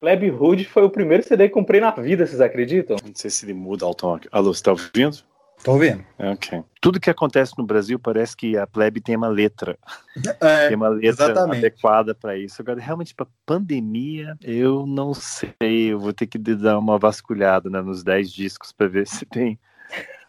Pleb Hood foi o primeiro CD que comprei na vida, vocês acreditam? Não sei se ele muda o tom. Alô, você tá ouvindo? Tô ouvindo. Ok. Tudo que acontece no Brasil parece que a plebe tem uma letra. É, tem uma letra exatamente. adequada para isso. Agora, realmente, para pandemia, eu não sei. Eu vou ter que dar uma vasculhada né, nos 10 discos para ver se tem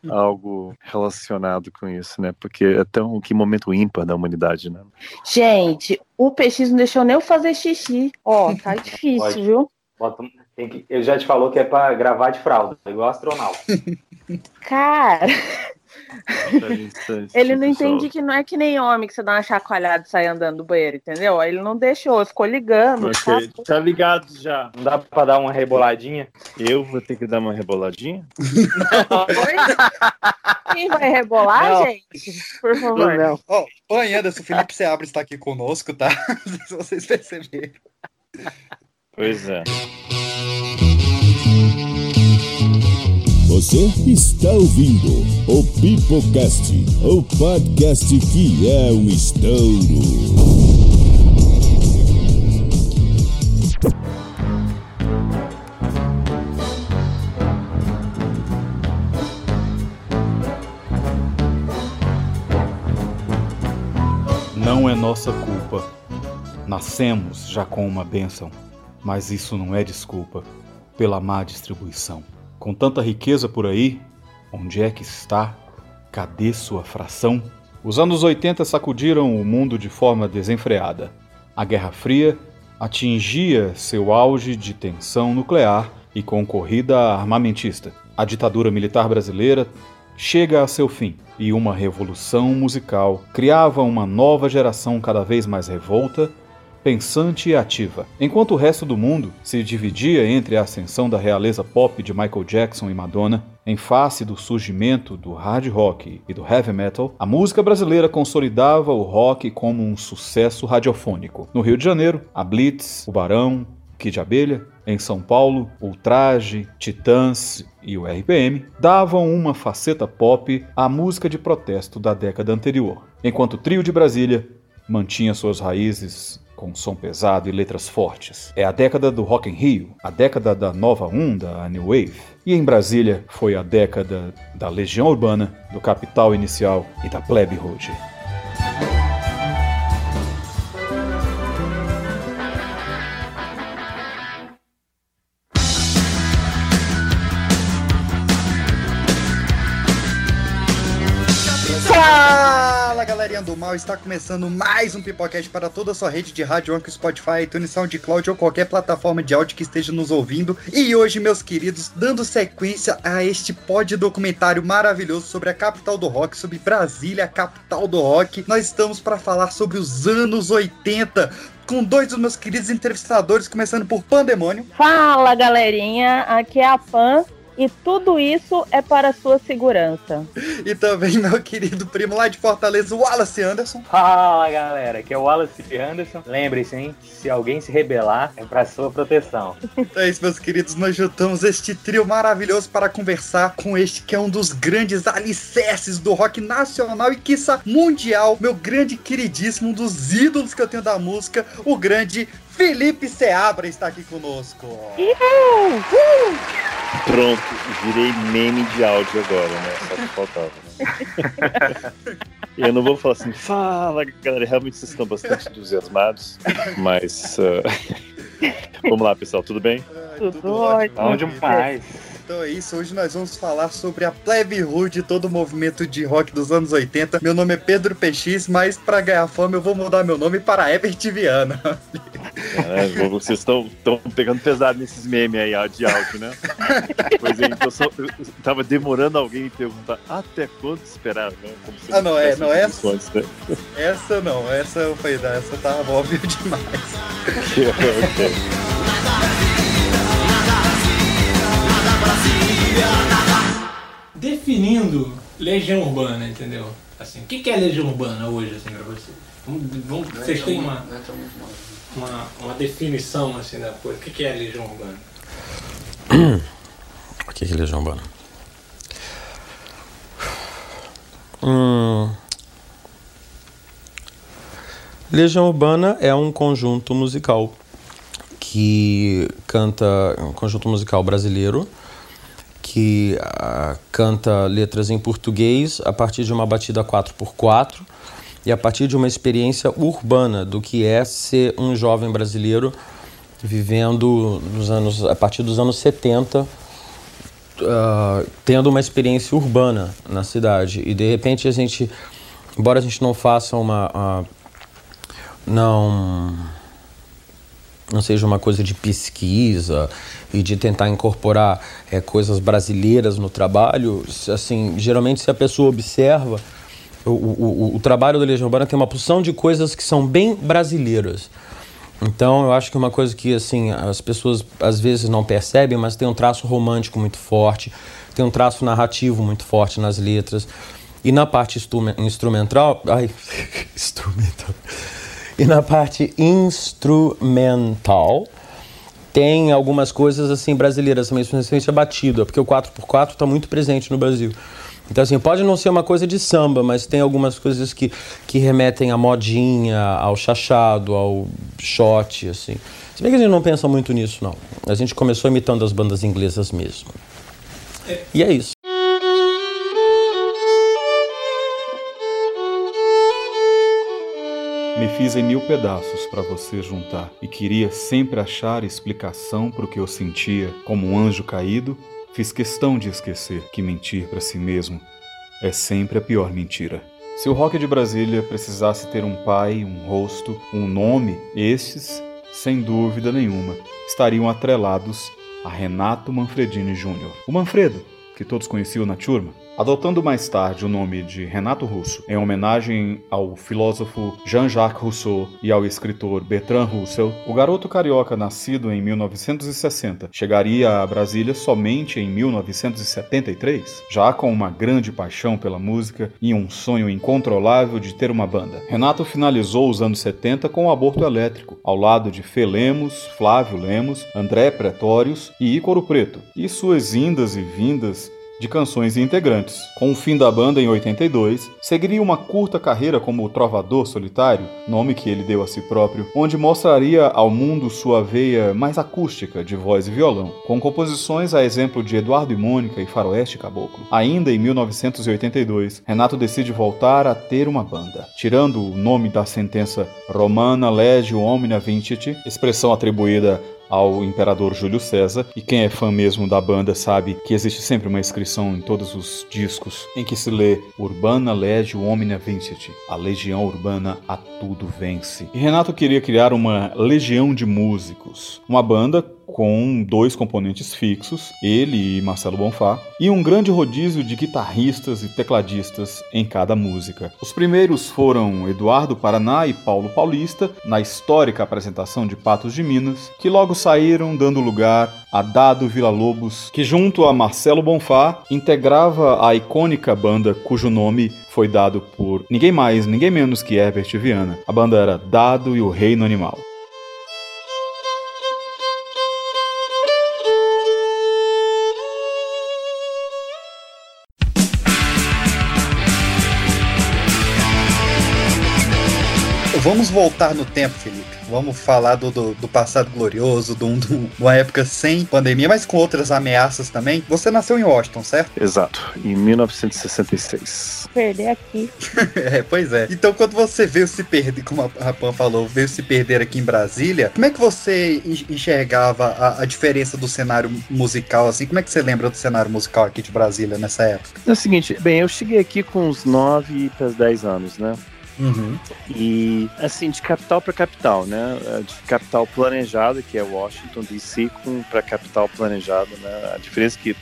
algo relacionado com isso, né? Porque é tão que momento ímpar da humanidade, né? Gente, o PX não deixou nem eu fazer xixi. Ó, tá difícil, Pode. viu? Bota tem que- ele já te falou que é pra gravar de fralda, igual astronauta. Cara, ele não entende que não é que nem homem que você dá uma chacoalhada e sai andando do banheiro, entendeu? Aí Ele não deixou, ficou ligando. Ok, tá? Tá ligado já. Não dá pra dar uma reboladinha? Eu vou ter que dar uma reboladinha? Oi? Quem vai rebolar, Não. gente? Por favor. Ó, o Anderson, Felipe Seabra está aqui conosco, tá? Não sei se vocês perceberam. Pois é. Você está ouvindo o Pipocast, o podcast que é um estouro. Não é nossa culpa. Nascemos já com uma bênção, mas isso não é desculpa pela má distribuição. Com tanta riqueza por aí, onde é que está? Cadê sua fração? Os anos 80 sacudiram o mundo de forma desenfreada. A Guerra Fria atingia seu auge de tensão nuclear e com corrida armamentista. A ditadura militar brasileira chega a seu fim e uma revolução musical criava uma nova geração cada vez mais revolta, pensante e ativa. Enquanto o resto do mundo se dividia entre a ascensão da realeza pop de Michael Jackson e Madonna, em face do surgimento do hard rock e do heavy metal, a música brasileira consolidava o rock como um sucesso radiofônico. No Rio de Janeiro, a Blitz, o Barão, Kid Abelha, em São Paulo, Ultraje, Titãs e o RPM davam uma faceta pop à música de protesto da década anterior, enquanto o trio de Brasília mantinha suas raízes com som pesado e letras fortes. É a década do Rock in Rio, a década da nova onda, a New Wave. E em Brasília foi a década da Legião Urbana, do Capital Inicial e da Plebe Hood. Mal, está começando mais um Pipocast para toda a sua rede de rádio, Anchor, Spotify, iTunes, SoundCloud ou qualquer plataforma de áudio que esteja nos ouvindo. E hoje, meus queridos, dando sequência a este pod documentário maravilhoso sobre a capital do rock, sobre Brasília, capital do rock, nós estamos para falar sobre os anos 80. Com dois dos meus queridos entrevistadores, começando por Pandemônio. Fala, galerinha. Aqui é a Pan. E tudo isso é para a sua segurança. E também meu querido primo lá de Fortaleza, Wallace Anderson. Fala galera, aqui é o Wallace Anderson. Lembre-se, hein? Se alguém se rebelar, é pra sua proteção. Então é isso, meus queridos. Nós juntamos este trio maravilhoso para conversar com este que é um dos grandes alicerces do rock nacional e quiçá mundial. Meu grande queridíssimo, um dos ídolos que eu tenho da música, o grande Felipe Seabra está aqui conosco. Pronto, virei meme de áudio agora, né? Só que faltava, né? Eu não vou falar assim, fala galera, realmente vocês estão bastante entusiasmados, mas. ah, Vamos lá, pessoal, tudo bem? Ai, Tudo ótimo. ótimo. Onde mais? Então é isso, hoje nós vamos falar sobre a plebe hood, todo o movimento de rock dos anos 80. Meu nome é Pedro PX, mas para ganhar fama eu vou mudar meu nome para Herbert Viana. É, vocês estão pegando pesado nesses memes aí de áudio, né? Pois é, então só, eu tava demorando alguém me perguntar até quando esperar, né? Ah, não, é, não é? visto Antes, né? Essa não, essa não, essa tá óbvio demais. Ok. definindo Legião Urbana, entendeu? Assim, o que é Legião Urbana hoje, assim, pra vocês? Vamos, vamos- vocês têm uma, uma, uma definição, assim, da coisa. O que é Legião Urbana? O que é Legião Urbana? Hum. Legião Urbana é um conjunto musical que que canta um conjunto musical brasileiro, que uh, canta letras em português a partir de uma batida 4x4 e a partir de uma experiência urbana do que é ser um jovem brasileiro vivendo nos anos, a partir dos anos 70, uh, tendo uma experiência urbana na cidade. E de repente a gente, embora a gente não faça uma. Uh, não não seja uma coisa de pesquisa e de tentar incorporar é, coisas brasileiras no trabalho, assim, geralmente se a pessoa observa, o, o, o trabalho da Legião Urbana tem uma porção de coisas que são bem brasileiras. Então, eu acho que uma coisa que assim as pessoas às vezes não percebem, mas tem um traço romântico muito forte, tem um traço narrativo muito forte nas letras. E na parte instrumental, ai, instrumental. E na parte instrumental, tem algumas coisas assim brasileiras também, principalmente a batida, porque o 4x4 está muito presente no Brasil. Então, assim, pode não ser uma coisa de samba, mas tem algumas coisas que, que remetem à modinha, ao chachado, ao shot, assim. Se bem que a gente não pensa muito nisso, não. A gente começou imitando as bandas inglesas mesmo. E é isso. Me fiz em mil pedaços para você juntar e queria sempre achar explicação para o que eu sentia como um anjo caído. Fiz questão de esquecer que mentir para si mesmo é sempre a pior mentira. Se o rock de Brasília precisasse ter um pai, um rosto, um nome, estes, sem dúvida nenhuma, estariam atrelados a Renato Manfredini Jr. O Manfredo, que todos conheciam na turma, Adotando mais tarde o nome de Renato Russo, em homenagem ao filósofo Jean-Jacques Rousseau e ao escritor Bertrand Russell, o garoto carioca nascido em 1960 chegaria a Brasília somente em 1973, já com uma grande paixão pela música e um sonho incontrolável de ter uma banda. Renato finalizou os anos 70 com o aborto elétrico, ao lado de Fê Lemos, Flávio Lemos, André Pretórios e Ícoro Preto, e suas indas e vindas de canções e integrantes. Com o fim da banda em 82, seguiria uma curta carreira como trovador solitário, nome que ele deu a si próprio, onde mostraria ao mundo sua veia mais acústica de voz e violão, com composições a exemplo de Eduardo e Mônica e Faroeste Caboclo. Ainda em 1982, Renato decide voltar a ter uma banda, tirando o nome da sentença Romana Legio Omnia Vincit, expressão atribuída ao imperador Júlio César, e quem é fã mesmo da banda sabe que existe sempre uma inscrição em todos os discos em que se lê Urbana Legio Omnia Vincit, a legião urbana a tudo vence. E Renato queria criar uma legião de músicos, uma banda com dois componentes fixos, ele e Marcelo Bonfá, e um grande rodízio de guitarristas e tecladistas em cada música. Os primeiros foram Eduardo Paraná e Paulo Paulista, na histórica apresentação de Patos de Minas, que logo saíram dando lugar a Dado Villa-Lobos, que junto a Marcelo Bonfá integrava a icônica banda cujo nome foi dado por ninguém mais, ninguém menos que Herbert Viana. A banda era Dado e o Reino Animal. Vamos voltar no tempo, Felipe. Vamos falar do, do, do passado glorioso, de uma época sem pandemia, mas com outras ameaças também. Você nasceu em Washington, certo? Exato, em 1966. Perder aqui. é, pois é. Então, quando você veio se perder, como a Rapan falou, veio se perder aqui em Brasília, como é que você enxergava a, a, diferença do cenário musical, assim? Como é que você lembra do cenário musical aqui de Brasília nessa época? É o seguinte, bem, eu cheguei aqui com uns 9 para 10 anos, né? Uhum. E, assim, de capital para capital, né? De capital planejada, que é Washington DC, para capital planejada, né? A diferença é que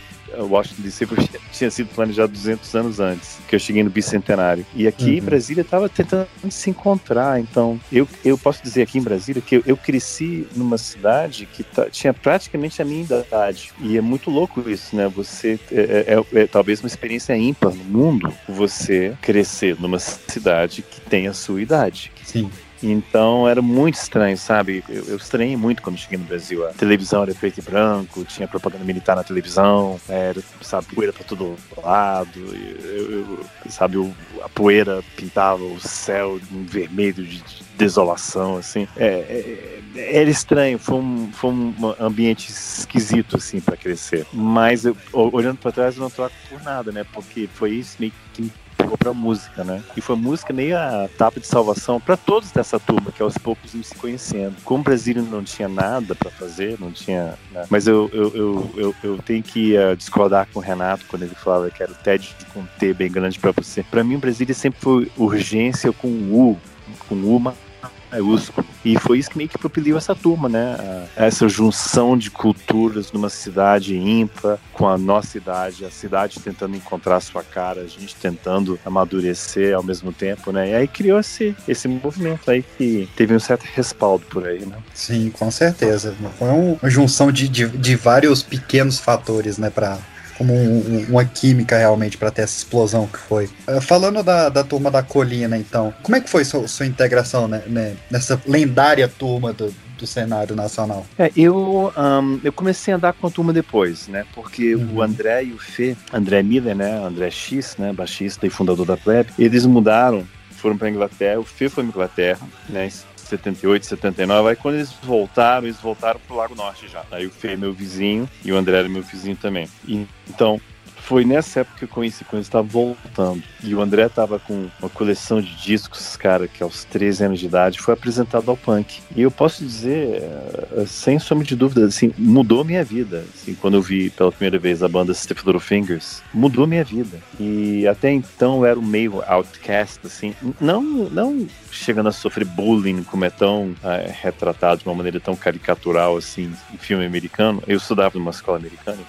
Washington DC tinha sido planejado 200 anos antes, que eu cheguei no bicentenário. E aqui em uhum. Brasília estava tentando se encontrar. Então, eu, eu posso dizer aqui em Brasília que eu, eu cresci numa cidade que tinha praticamente a minha idade. E é muito louco isso, né? Você é, é, é, é talvez uma experiência ímpar no mundo você crescer numa cidade que tem a sua idade. Sim. Então era muito estranho, sabe? Eu, eu estranhei muito quando cheguei no Brasil. A televisão era preto e branco, tinha propaganda militar na televisão, era, sabe, poeira pra todo lado, eu, eu, sabe, a poeira pintava o céu em vermelho de, de desolação, assim. É, é, era estranho, foi um, foi um ambiente esquisito, assim, para crescer. Mas eu, olhando para trás, eu não troco por nada, né? Porque foi isso meio que pegou pra música, né? E foi música meio a tapa de salvação para todos dessa turma, que aos poucos iam se conhecendo. Como o Brasil não tinha nada para fazer, não tinha. Né? Mas eu, eu, eu, eu, eu tenho que uh, discordar com o Renato quando ele falava que era o TED com um T bem grande para você. Para mim, o Brasília sempre foi urgência com U, com U maiúsculo. E foi isso que meio que propeliu essa turma, né? Essa junção de culturas numa cidade ímpar com a nossa idade, a cidade tentando encontrar sua cara, a gente tentando amadurecer ao mesmo tempo, né? E aí criou esse, esse movimento aí que teve um certo respaldo por aí, né? Sim, com certeza. Foi uma junção de, de, de vários pequenos fatores, né, para como um, uma química realmente para ter essa explosão que foi. Uh, falando da, da turma da colina, então, como é que foi sua, sua integração né, né, nessa lendária turma do, do cenário nacional? É, eu, um, eu comecei a andar com a turma depois, né? Porque uhum. o André e o Fê, André Miller, né? André X, né? Baixista e fundador da Pleb, eles mudaram, foram para Inglaterra. O Fê foi para Inglaterra, né? 78, 79. Aí quando eles voltaram, eles voltaram pro Lago Norte já. Aí o Fê é meu vizinho e o André era meu vizinho também. E, então, foi nessa época que eu conheci, quando eles estavam voltando. E o André tava com uma coleção de discos, cara, que aos 13 anos de idade foi apresentado ao punk. E eu posso dizer, eh, sem sombra de dúvida, assim, mudou minha vida. Assim, quando eu vi pela primeira vez a banda Stiff Little Fingers, mudou minha vida. E até então eu era um meio outcast, assim, não, não chegando a sofrer bullying, como é tão é, retratado de uma maneira tão caricatural, assim, em filme americano. Eu estudava numa escola americana,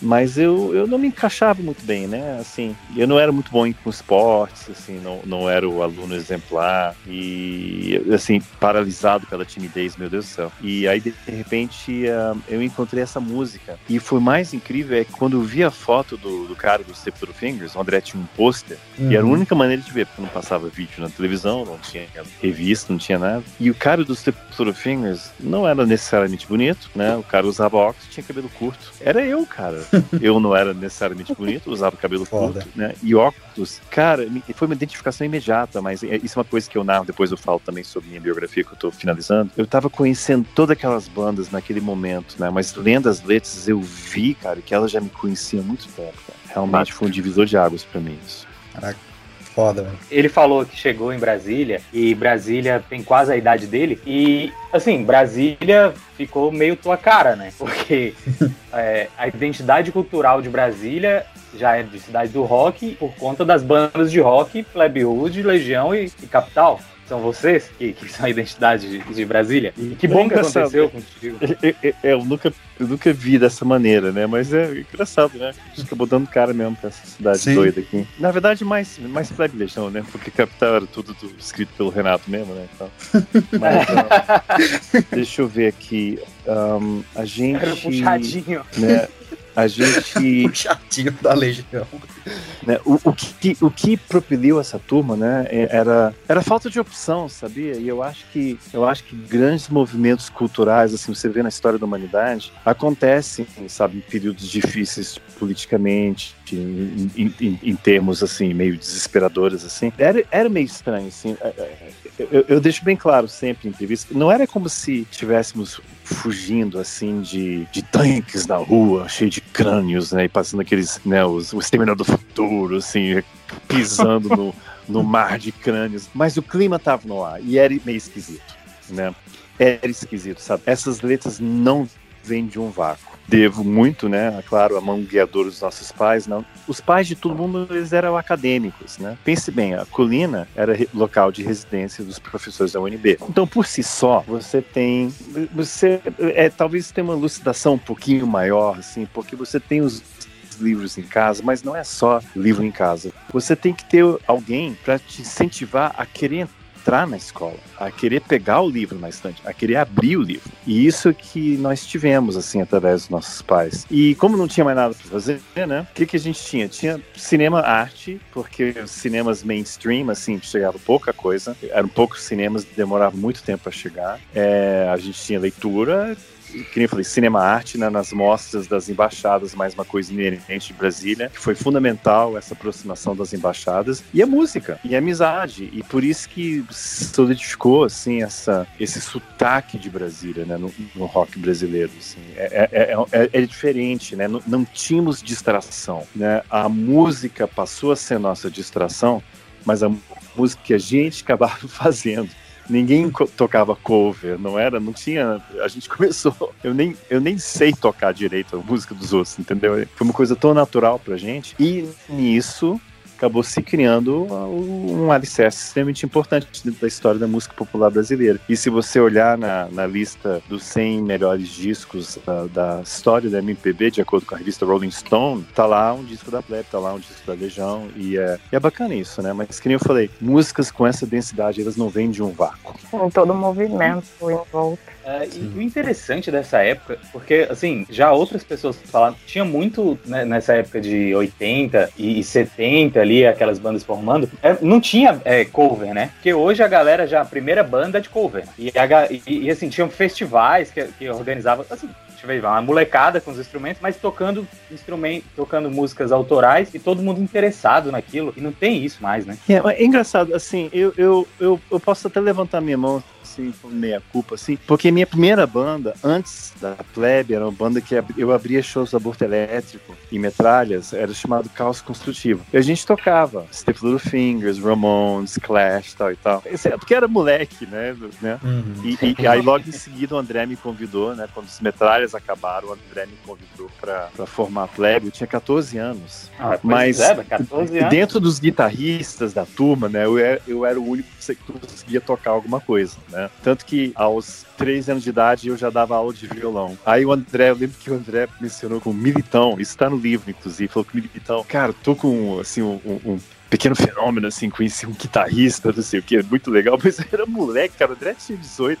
mas eu, eu não me encaixava muito bem, né? Assim, eu não era muito bom com esportes, assim, não, não era o aluno exemplar e, assim, paralisado pela timidez, meu Deus do céu. E aí, de repente, uh, eu encontrei essa música. E foi mais incrível é que quando eu vi a foto do, do cara do Step Fingers, o André tinha um pôster, uhum. e era a uhum. única maneira de ver, porque não passava vídeo na televisão, não tinha revista, não tinha nada. E o cara do Step Fingers não era necessariamente bonito, né? O cara usava óculos, tinha cabelo curto. Era eu, cara cara. Eu não era necessariamente bonito, usava cabelo Foda. curto, né? E óculos, cara, foi uma identificação imediata, mas é, isso é uma coisa que eu narro, depois eu falo também sobre minha biografia que eu tô finalizando. Eu tava conhecendo todas aquelas bandas naquele momento, né? Mas lendo as letras, eu vi, cara, que elas já me conheciam há muito tempo. Cara. Realmente foi um divisor de águas para mim isso. Caraca foda, velho. Ele falou que chegou em Brasília e Brasília tem quase a idade dele. E, assim, Brasília ficou meio tua cara, né? Porque é, a identidade cultural de Brasília já é de cidade do rock por conta das bandas de rock, Plebe Hood, Legião e, e Capital são vocês que, que são a identidade de, de Brasília. E que bom é que aconteceu contigo. É, é, é, eu, nunca, eu nunca vi dessa maneira, né? Mas é engraçado, né? A gente acabou dando cara mesmo pra essa cidade Sim. doida aqui. Na verdade, mais, mais privilégio, né? Porque Capital era tudo, tudo, escrito pelo Renato mesmo, né? Então, mas, então, deixa eu ver aqui. Um, a gente. Era puxadinho. Né, a gente. o chatinho da Legião. Né, o, o, que, o que propeliu essa turma, né, é, era, era falta de opção, sabia? E eu acho que eu acho que grandes movimentos culturais, assim, você vê na história da humanidade, acontecem, sabe, em períodos difíceis politicamente, em, em, em, em termos assim meio desesperadores assim. Era, era meio estranho, assim. Eu, eu deixo bem claro sempre em entrevista, não era como se tivéssemos fugindo assim de, de tanques na rua, cheio de crânios, né? E passando aqueles, né, os, o exterminador do futuro, assim, pisando no, no mar de crânios. Mas o clima tava no ar e era meio esquisito, né? Era esquisito, sabe? Essas letras não vêm de um vácuo devo muito, né, claro, a mão guiadora dos nossos pais, não. Os pais de todo mundo, eles eram acadêmicos, né? Pense bem, a colina era local de residência dos professores da UNB. Então, por si só, você tem, você, é, talvez tenha uma lucidação um pouquinho maior, assim, porque você tem os livros em casa, mas não é só livro em casa. Você tem que ter alguém para te incentivar a querer entrar na escola, a querer pegar o livro na estante, a querer abrir o livro. E isso que nós tivemos, assim, através dos nossos pais. E como não tinha mais nada para fazer, né? O que, que a gente tinha? Tinha cinema arte, porque os cinemas mainstream, assim, chegava pouca coisa. Eram poucos cinemas, demorava muito tempo para chegar. É, a gente tinha leitura, que nem eu falei, cinema arte né, nas mostras das embaixadas, mais uma coisa inerente de Brasília, que foi fundamental essa aproximação das embaixadas, e a música, e a amizade, e por isso que solidificou, assim, essa, esse sotaque de Brasília, né, no, no rock brasileiro, assim. é, é, é, é, diferente, né, não, não tínhamos distração, né, a música passou a ser nossa distração, mas a música que a gente acabava fazendo ninguém tocava cover, não era, não tinha, a gente começou, eu nem, eu nem sei tocar direito a música dos outros, entendeu? Foi uma coisa tão natural pra gente, e nisso acabou se criando um alicerce extremamente importante dentro da história da música popular brasileira. E se você olhar na, na lista dos 100 melhores discos da, da, história da MPB, de acordo com a revista Rolling Stone, tá lá um disco da Plebe, tá lá um disco da Legião, e é, e é bacana isso, né? Mas, que nem eu falei, músicas com essa densidade, elas não vêm de um vácuo. Com todo o movimento em volta. É, e o interessante dessa época, porque, assim, já outras pessoas falaram, tinha muito né, nessa época de 80 e 70 ali, aquelas bandas formando, é, não tinha é, cover, né? Porque hoje a galera já, a primeira banda é de cover. E, a, e, e assim, tinham festivais que, que organizavam, assim, uma molecada com os instrumentos, mas tocando instrumento, tocando músicas autorais e todo mundo interessado naquilo. E não tem isso mais, né? É, é engraçado, assim, eu, eu, eu, eu posso até levantar minha mão assim, meia culpa, assim, porque minha primeira banda, antes da Plebe, era uma banda que eu abria shows do Aborto Elétrico e Metralhas, era chamado Caos Construtivo. E a gente tocava Step Little Fingers, Ramones, Clash, tal e tal. É porque era moleque, né? né? Uhum. E, e, aí logo em seguida o André me convidou, né? Quando os Metralhas acabaram, o André me convidou pra, pra formar a Plebe. Eu tinha 14 anos. Ah, Mas é, 14 anos. dentro dos guitarristas da turma, né? Eu era, eu era o único que conseguia tocar alguma coisa, né? Tanto que aos três anos de idade eu já dava aula de violão. Aí o André, eu lembro que o André mencionou com o Militão, isso tá no livro, inclusive, falou que o Militão, cara, tô com, assim, um, um pequeno fenômeno, assim, conheci um guitarrista, não sei o que, muito legal, mas eu era moleque, cara, o André tinha 18.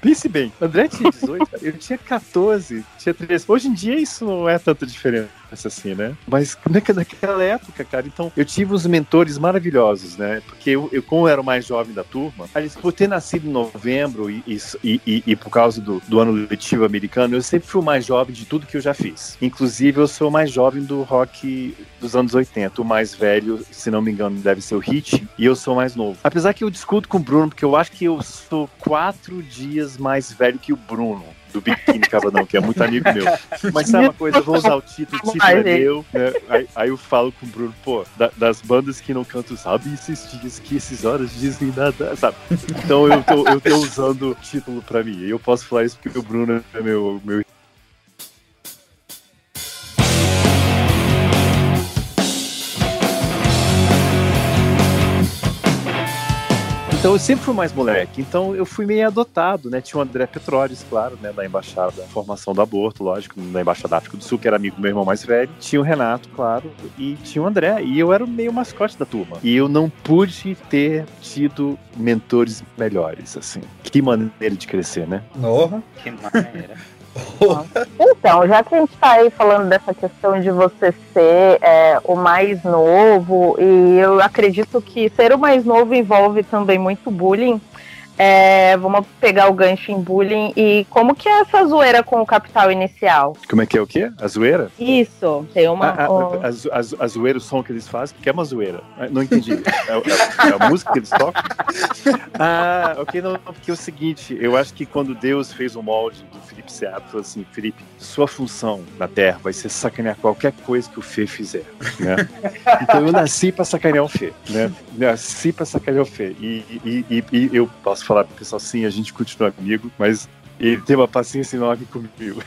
Pense bem, André tinha 18, eu tinha 14, tinha 13. Hoje em dia isso não é tanta diferença assim, né? Mas naquela época, cara, então eu tive uns mentores maravilhosos, né? Porque eu, eu como eu era o mais jovem da turma, aliás, por ter nascido em novembro e, e, e, e, por causa do, do ano letivo americano, eu sempre fui o mais jovem de tudo que eu já fiz. Inclusive, eu sou o mais jovem do rock dos anos 80. O mais velho, se não me engano, deve ser o Hit, e eu sou o mais novo. Apesar que eu discuto com o Bruno, porque eu acho que eu sou quatro dias mais velho que o Bruno do Biquíni Cavadão, que é muito amigo meu. Mas sabe uma coisa, eu vou usar o título, o título é meu, né? Aí, aí, eu falo com o Bruno, pô, da, das bandas que não cantam, sabe esses dias que esses horas dizem nada, sabe? Então eu tô, eu tô usando o título pra mim. E eu posso falar isso porque o Bruno é meu, meu Então eu sempre fui mais moleque. Então eu fui meio adotado, né? Tinha o André Petroles, claro, né? Da Embaixada Formação do Aborto, lógico, da Embaixada da África do Sul, que era amigo do meu irmão mais velho. Tinha o Renato, claro, e tinha o André. E eu era meio mascote da turma. E eu não pude ter tido mentores melhores, assim. Que maneira de crescer, né? Porra. Que maneira. Então, já que a gente está aí falando dessa questão de você ser é, o mais novo, e eu acredito que ser o mais novo envolve também muito bullying, é, vamos pegar o gancho em bullying e como que é essa zoeira com o capital inicial? Como é que é o quê? A zoeira? Isso, tem uma. A, a, um... a, a, a zoeira, o som que eles fazem, que é uma zoeira. Ah, não entendi. É, é, é a música que eles tocam? Ah, ok, não, porque é o seguinte, eu acho que quando Deus fez o molde do Felipe Seabra, falou assim, Felipe, sua função na Terra vai ser sacanear qualquer coisa que o Fê fizer, né? Então eu nasci pra sacanear o Fê, né? Nasci pra sacanear o Fê. E, e, e, e eu posso falar pro pessoal, sim, a gente continua amigo, mas E tem uma paciência enorme comigo.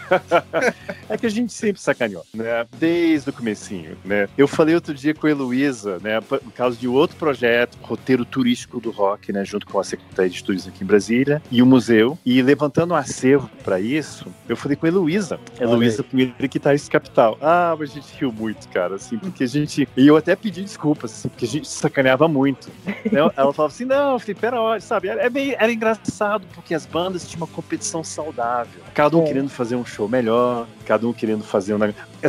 é que a gente sempre sacaneou, né? Desde o comecinho, né? Eu falei outro dia com a Heloísa, né? Por causa de outro projeto, roteiro turístico do rock, né? Junto com a Secretaria de Estudos aqui em Brasília e o museu. E levantando um acervo para isso, eu falei com a Heloísa. Heloísa, primeiro guitarrista capital. Ah, mas a gente riu muito, cara, assim, porque a gente. E eu até pedi desculpas, assim, porque a gente sacaneava muito. Ela falava assim: não, falei, pera, sabe? Era, é era engraçado, porque as bandas tinham uma competição saudável. Cada um é. querendo fazer um show melhor, cada um querendo fazer um.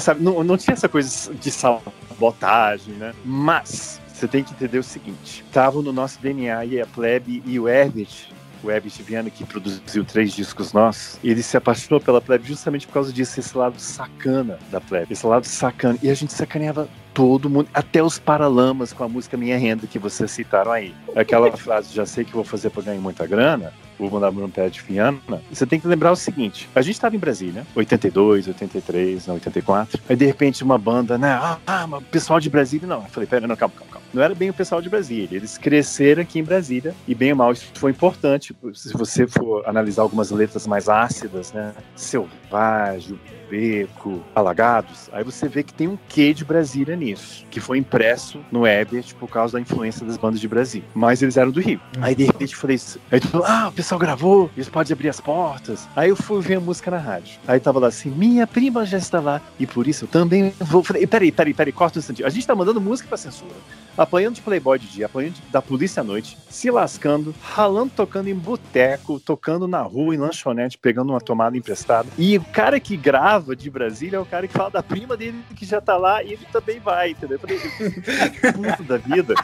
Sabe, não, não tinha essa coisa de sabotagem, né? Mas você tem que entender o seguinte: estavam no nosso DNA e a Plebe e o Herbert o Herbert Viana, que produziu três discos nossos, ele se apaixonou pela plebe justamente por causa disso, esse lado sacana da plebe, esse lado sacana. E a gente sacaneava todo mundo, até os paralamas com a música Minha Renda que vocês citaram aí. Aquela frase, já sei que vou fazer para ganhar muita grana, vou mandar um pé de Viana. Você tem que lembrar o seguinte: a gente estava em Brasília, 82, 83, não, 84. Aí de repente uma banda, né? Ah, ah mas o pessoal de Brasília, não. Eu falei, pera, não, calma, calma, calma. Não era bem o pessoal de Brasília. Eles cresceram aqui em Brasília e bem ou mal isso foi importante. Se você for analisar algumas letras mais ácidas, né? Selvagem, Beco, Alagados, aí você vê que tem um quê de Brasília nisso, que foi impresso no Ebert por causa da influência das bandas de Brasília. Mas eles eram do Rio. Aí de repente eu falei isso. Aí tu falou, ah, o pessoal gravou, eles podem abrir as portas. Aí eu fui ver a música na rádio. Aí tava lá assim, minha prima já está lá, e por isso eu também vou. Falei, peraí, peraí, peraí, corta um instantinho. A gente tá mandando música pra censura apanhando de Playboy de dia, apanhando da polícia à noite, se lascando, ralando, tocando em boteco, tocando na rua, em lanchonete, pegando uma tomada emprestada. E o cara que grava de Brasília é o cara que fala da prima dele que já tá lá e ele também vai, entendeu? Eu falei, puto da vida.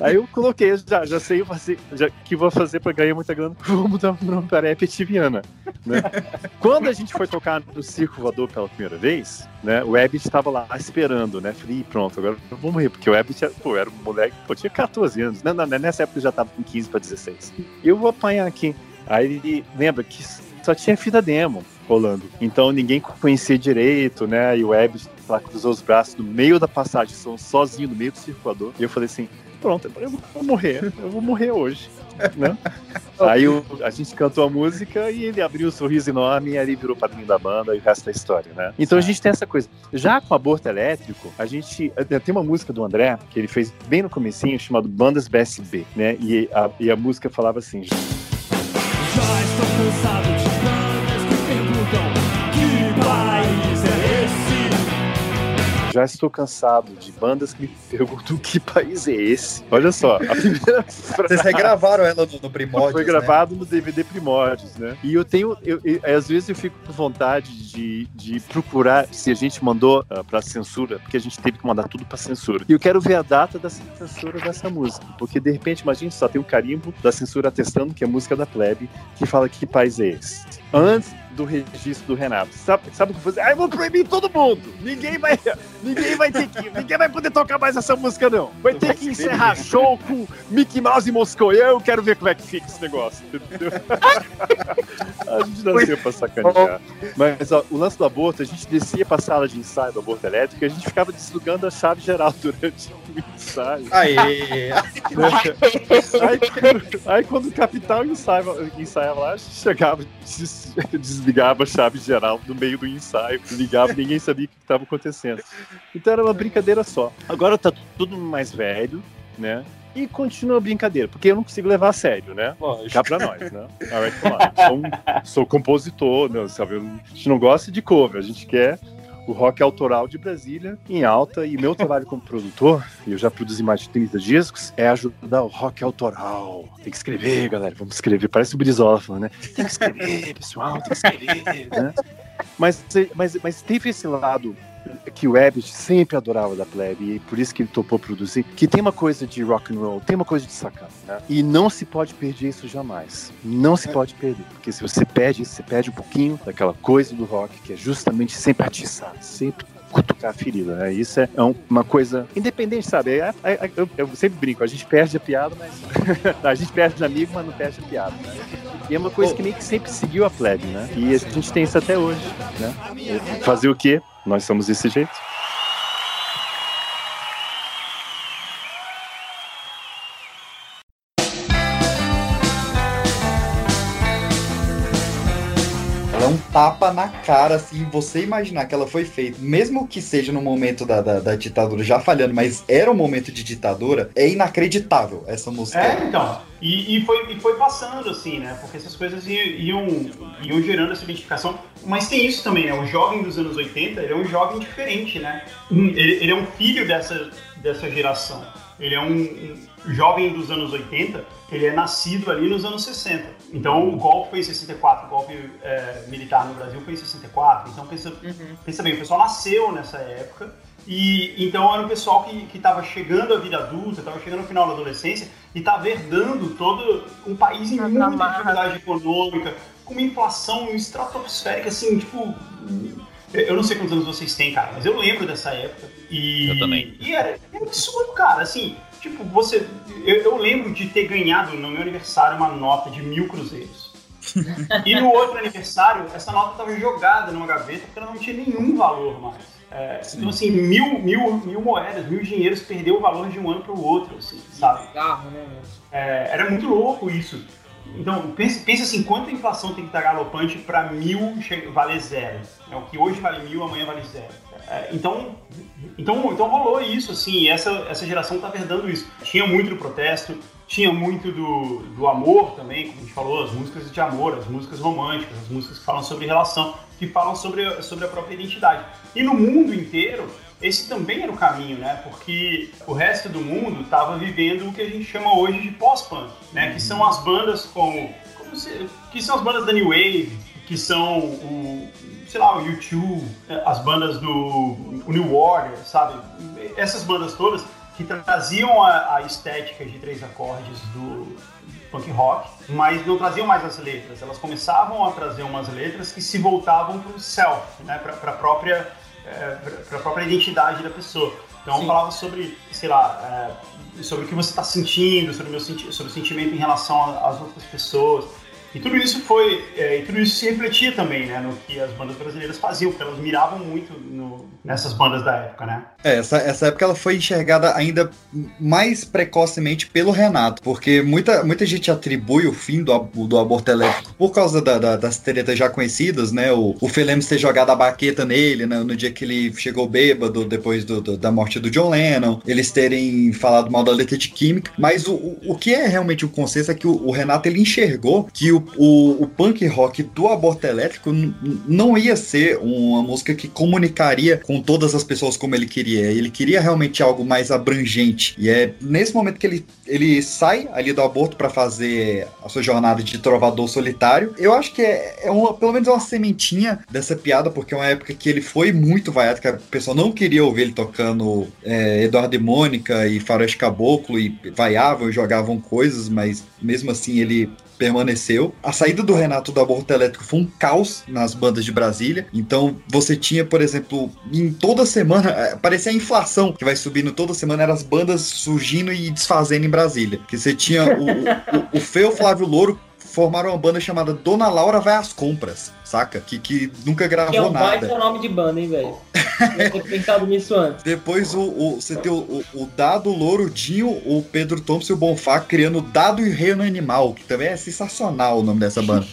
Aí eu coloquei, já, já sei já, que vou fazer pra ganhar muita grana, vamos dar um nome para Epetiviana. Né? Quando a gente foi tocar no Circo Voador pela primeira vez, né, o Ebbit estava lá esperando, né? Falei, pronto, agora eu vou morrer, porque o pô, era moleque, pô, tinha 14 anos. Não, nessa época já tava com 15 para 16. Eu vou apanhar aqui. Aí ele lembra que só tinha fita demo rolando. Então ninguém conhecia direito, né? E o Web lá cruzou os braços no meio da passagem, sozinho no meio do circulador. E eu falei assim: pronto, eu vou morrer, eu vou morrer hoje. Né? Aí o, a gente cantou a música e ele abriu um sorriso enorme e aí virou padrinho da banda e o resto da história, né? Então a gente tem essa coisa. Já com aborto elétrico, a gente eh, tem uma música do André que ele fez bem no comecinho chamado Bandas BSB, né? E a, e a música falava assim. Já estou cansado de que país é já estou cansado de bandas que me perguntam que país é esse. Olha só, a primeira frase. Vocês regravaram ela no, no Primórdios. Foi gravado né? no DVD Primórdios, né? E eu tenho. Eu, eu, às vezes eu fico com vontade de, de procurar se a gente mandou uh, para censura, porque a gente teve que mandar tudo para censura. E eu quero ver a data da censura dessa música, porque de repente, imagina só, tem o um carimbo da censura atestando que é música da plebe, que fala que país é esse. Antes do registro do Renato. Sabe, sabe o que fazer? Ah, eu vou proibir todo mundo. Ninguém vai, ninguém vai ter que, ninguém vai poder tocar mais essa música não. Vai ter que encerrar show com Mickey Mouse e Moscou. Eu quero ver como é que fica esse negócio. Entendeu? a gente nasceu pra sacanear. Mas ó, o lance do aborto, a gente descia pra sala de ensaio do aborto elétrico e a gente ficava deslugando a chave geral durante o ensaio. Aí. aí, aí, quando o capital ensaiava, ensaiava lá, a gente chegava, desligava a chave geral no meio do ensaio, ligava, ninguém sabia o que estava acontecendo. Então era uma brincadeira só. Agora tá tudo mais velho, né? E continua a brincadeira, porque eu não consigo levar a sério, né? Lógico. Cá pra nós, né? Alright, come on. Sou, sou compositor, né? Sabe? A gente não gosta de cover, a gente quer o rock autoral de Brasília em alta. E meu trabalho como produtor, e eu já produzi mais de 30 discos, é ajudar o rock autoral. Tem que escrever, galera, vamos escrever. Parece o Brizola falando, né? Tem que escrever, pessoal, tem que escrever, né? Mas, mas, mas teve esse lado que o Abbott sempre adorava da plebe e por isso que ele topou produzir, que tem uma coisa de rock and roll, tem uma coisa de sacana, né? E não se pode perder isso jamais. Não se pode perder, porque se você perde isso, você perde um pouquinho daquela coisa do rock que é justamente sempre atiçar, sempre cutucar a ferida, né? Isso é uma coisa independente, sabe? É, é, é, eu, eu, sempre brinco, a gente perde a piada, mas a gente perde amigo, mas não perde a piada. Né? E é uma coisa que meio que sempre seguiu a plebe, né? E a gente tem isso até hoje, né? Fazer o quê? Nós somos desse jeito. Tapa na cara, assim, você imaginar que ela foi feita, mesmo que seja no momento da, da, da ditadura já falhando, mas era um momento de ditadura, é inacreditável essa música. É, então. E, e, foi, e foi passando, assim, né? Porque essas coisas iam, iam gerando essa identificação. Mas tem isso também, né? O jovem dos anos 80, ele é um jovem diferente, né? Ele, ele é um filho dessa, dessa geração. Ele é um, um jovem dos anos 80, ele é nascido ali nos anos 60. Então o golpe foi em 64, o golpe é, militar no Brasil foi em 64. Então pensa, uhum. pensa bem, o pessoal nasceu nessa época e então era um pessoal que estava chegando à vida adulta, estava chegando ao final da adolescência e estava herdando todo um país em muita dificuldade econômica, com uma inflação estratosférica, assim, tipo. Eu não sei quantos anos vocês têm, cara, mas eu lembro dessa época. E, eu também. E era, era absurdo, cara. Assim, tipo, você. Eu, eu lembro de ter ganhado no meu aniversário uma nota de mil cruzeiros. e no outro aniversário, essa nota estava jogada numa gaveta porque ela não tinha nenhum valor mais. É, então, assim, mil, mil, mil moedas, mil dinheiros perdeu o valor de um ano para o outro, assim, sabe? Né? É, era muito louco isso. Então, pense, pense assim, quanta inflação tem que estar galopante para mil valer zero? É, o que hoje vale mil, amanhã vale zero. É, então, então, então rolou isso, assim, essa, essa geração está herdando isso. Tinha muito do protesto, tinha muito do, do amor também, como a gente falou, as músicas de amor, as músicas românticas, as músicas que falam sobre relação, que falam sobre, sobre a própria identidade. E no mundo inteiro, esse também era o caminho, né? Porque o resto do mundo estava vivendo o que a gente chama hoje de pós-punk, né? Que são as bandas como, como se, que são as bandas da New Wave, que são o, sei lá, o U2, as bandas do New Order, sabe? Essas bandas todas que traziam a, a estética de três acordes do punk rock, mas não traziam mais as letras. Elas começavam a trazer umas letras que se voltavam para o self, né, para a própria, é, pra própria identidade da pessoa. Então Sim. falava sobre, sei lá, é, sobre o que você está sentindo, sobre o, meu sobre o sentimento em relação às outras pessoas. E tudo isso foi, é, e tudo isso se refletia também, né, no que as bandas brasileiras faziam, porque elas miravam muito no, nessas bandas da época, né? É, essa, essa época ela foi enxergada ainda mais precocemente pelo Renato, porque muita, muita gente atribui o fim do, do aborto elétrico por causa da, da, das tretas já conhecidas, né? O, o Felemos ter jogado a baqueta nele né, no dia que ele chegou bêbado depois do, do, da morte do John Lennon, eles terem falado mal da letra de química, mas o, o, o que é realmente o consenso é que o, o Renato ele enxergou que o o, o punk rock do aborto elétrico não ia ser uma música que comunicaria com todas as pessoas como ele queria. Ele queria realmente algo mais abrangente. E é nesse momento que ele, ele sai ali do aborto para fazer a sua jornada de trovador solitário. Eu acho que é, é uma, pelo menos uma sementinha dessa piada, porque é uma época que ele foi muito vaiado, que a pessoa não queria ouvir ele tocando é, Eduardo e Mônica e Faroeste Caboclo e vaiavam e jogavam coisas, mas mesmo assim ele permaneceu. A saída do Renato do aborto elétrico foi um caos nas bandas de Brasília. Então você tinha, por exemplo, em toda semana, é, parecia a inflação que vai subindo toda semana, eram as bandas surgindo e desfazendo em Brasília. Que você tinha o, o, o Feu Flávio Louro formaram uma banda chamada Dona Laura Vai às Compras, saca? Que, que nunca gravou que é um nada. É nome de banda, hein, velho? Eu pensado nisso antes. Depois o, o, você tem o, o, o Dado, o Louro, o Dinho, o Pedro Thompson e o Bonfá criando Dado e Reino Animal, que também é sensacional o nome dessa banda.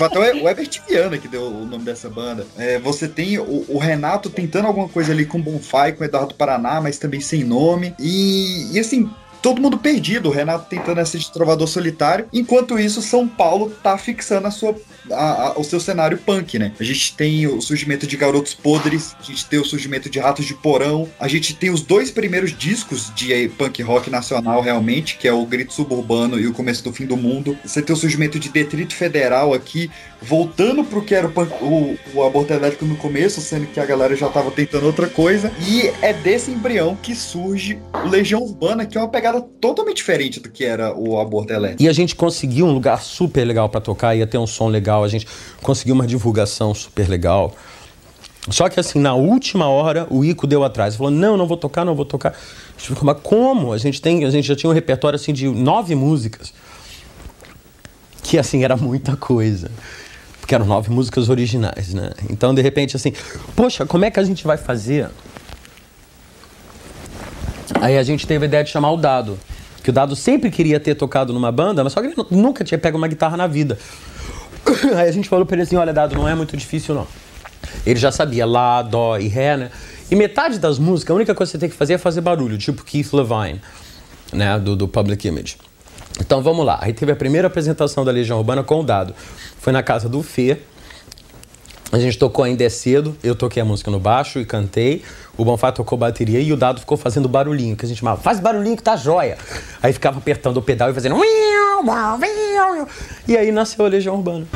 Até o Herbert Viana que deu o nome dessa banda. É, você tem o, o, Renato tentando alguma coisa ali com o Bonfá e com o Eduardo Paraná, mas também sem nome. E, e assim, todo mundo perdido, o Renato tentando essa de trovador solitário. Enquanto isso, São Paulo tá fixando a sua a, a, o seu cenário punk, né? A gente tem o surgimento de Garotos Podres, a gente tem o surgimento de Ratos de Porão, a gente tem os dois primeiros discos de punk rock nacional realmente, que é o Grito Suburbano e o Começo do Fim do Mundo. Você tem o surgimento de Detrito Federal aqui, voltando pro que era o, punk, o, o aborto elétrico no começo, sendo que a galera já tava tentando outra coisa. E é desse embrião que surge o Legião Urbana, que é uma pegada totalmente diferente do que era o aborto elétrico. E a gente conseguiu um lugar super legal para tocar, ia ter um som legal legal, a gente conseguiu uma divulgação super legal. Só que assim, na última hora, o Ico deu atrás. Falou, não, não vou tocar, não vou tocar. A gente ficou, mas como? A gente, tem, a gente já tinha um repertório assim de nove músicas. Que assim, era muita coisa. Porque eram nove músicas originais, né? Então, de repente, assim, poxa, como é que a gente vai fazer? Aí a gente teve a ideia de chamar o Dado. Que o Dado sempre queria ter tocado numa banda, mas só que ele nunca tinha pego uma guitarra na vida. Aí a gente falou pra ele assim: olha, dado, não é muito difícil não. Ele já sabia Lá, Dó e Ré, né? E metade das músicas, a única coisa que você tem que fazer é fazer barulho, tipo Keith Levine, né? Do, do Public Image. Então vamos lá. Aí teve a primeira apresentação da Legião Urbana com o Dado. Foi na casa do Fê. A gente tocou ainda é cedo, eu toquei a música no baixo e cantei. O Bonfá tocou bateria e o Dado ficou fazendo barulhinho, que a gente chamava, faz barulhinho que tá jóia. Aí ficava apertando o pedal e fazendo. E aí nasceu a Legião Urbana.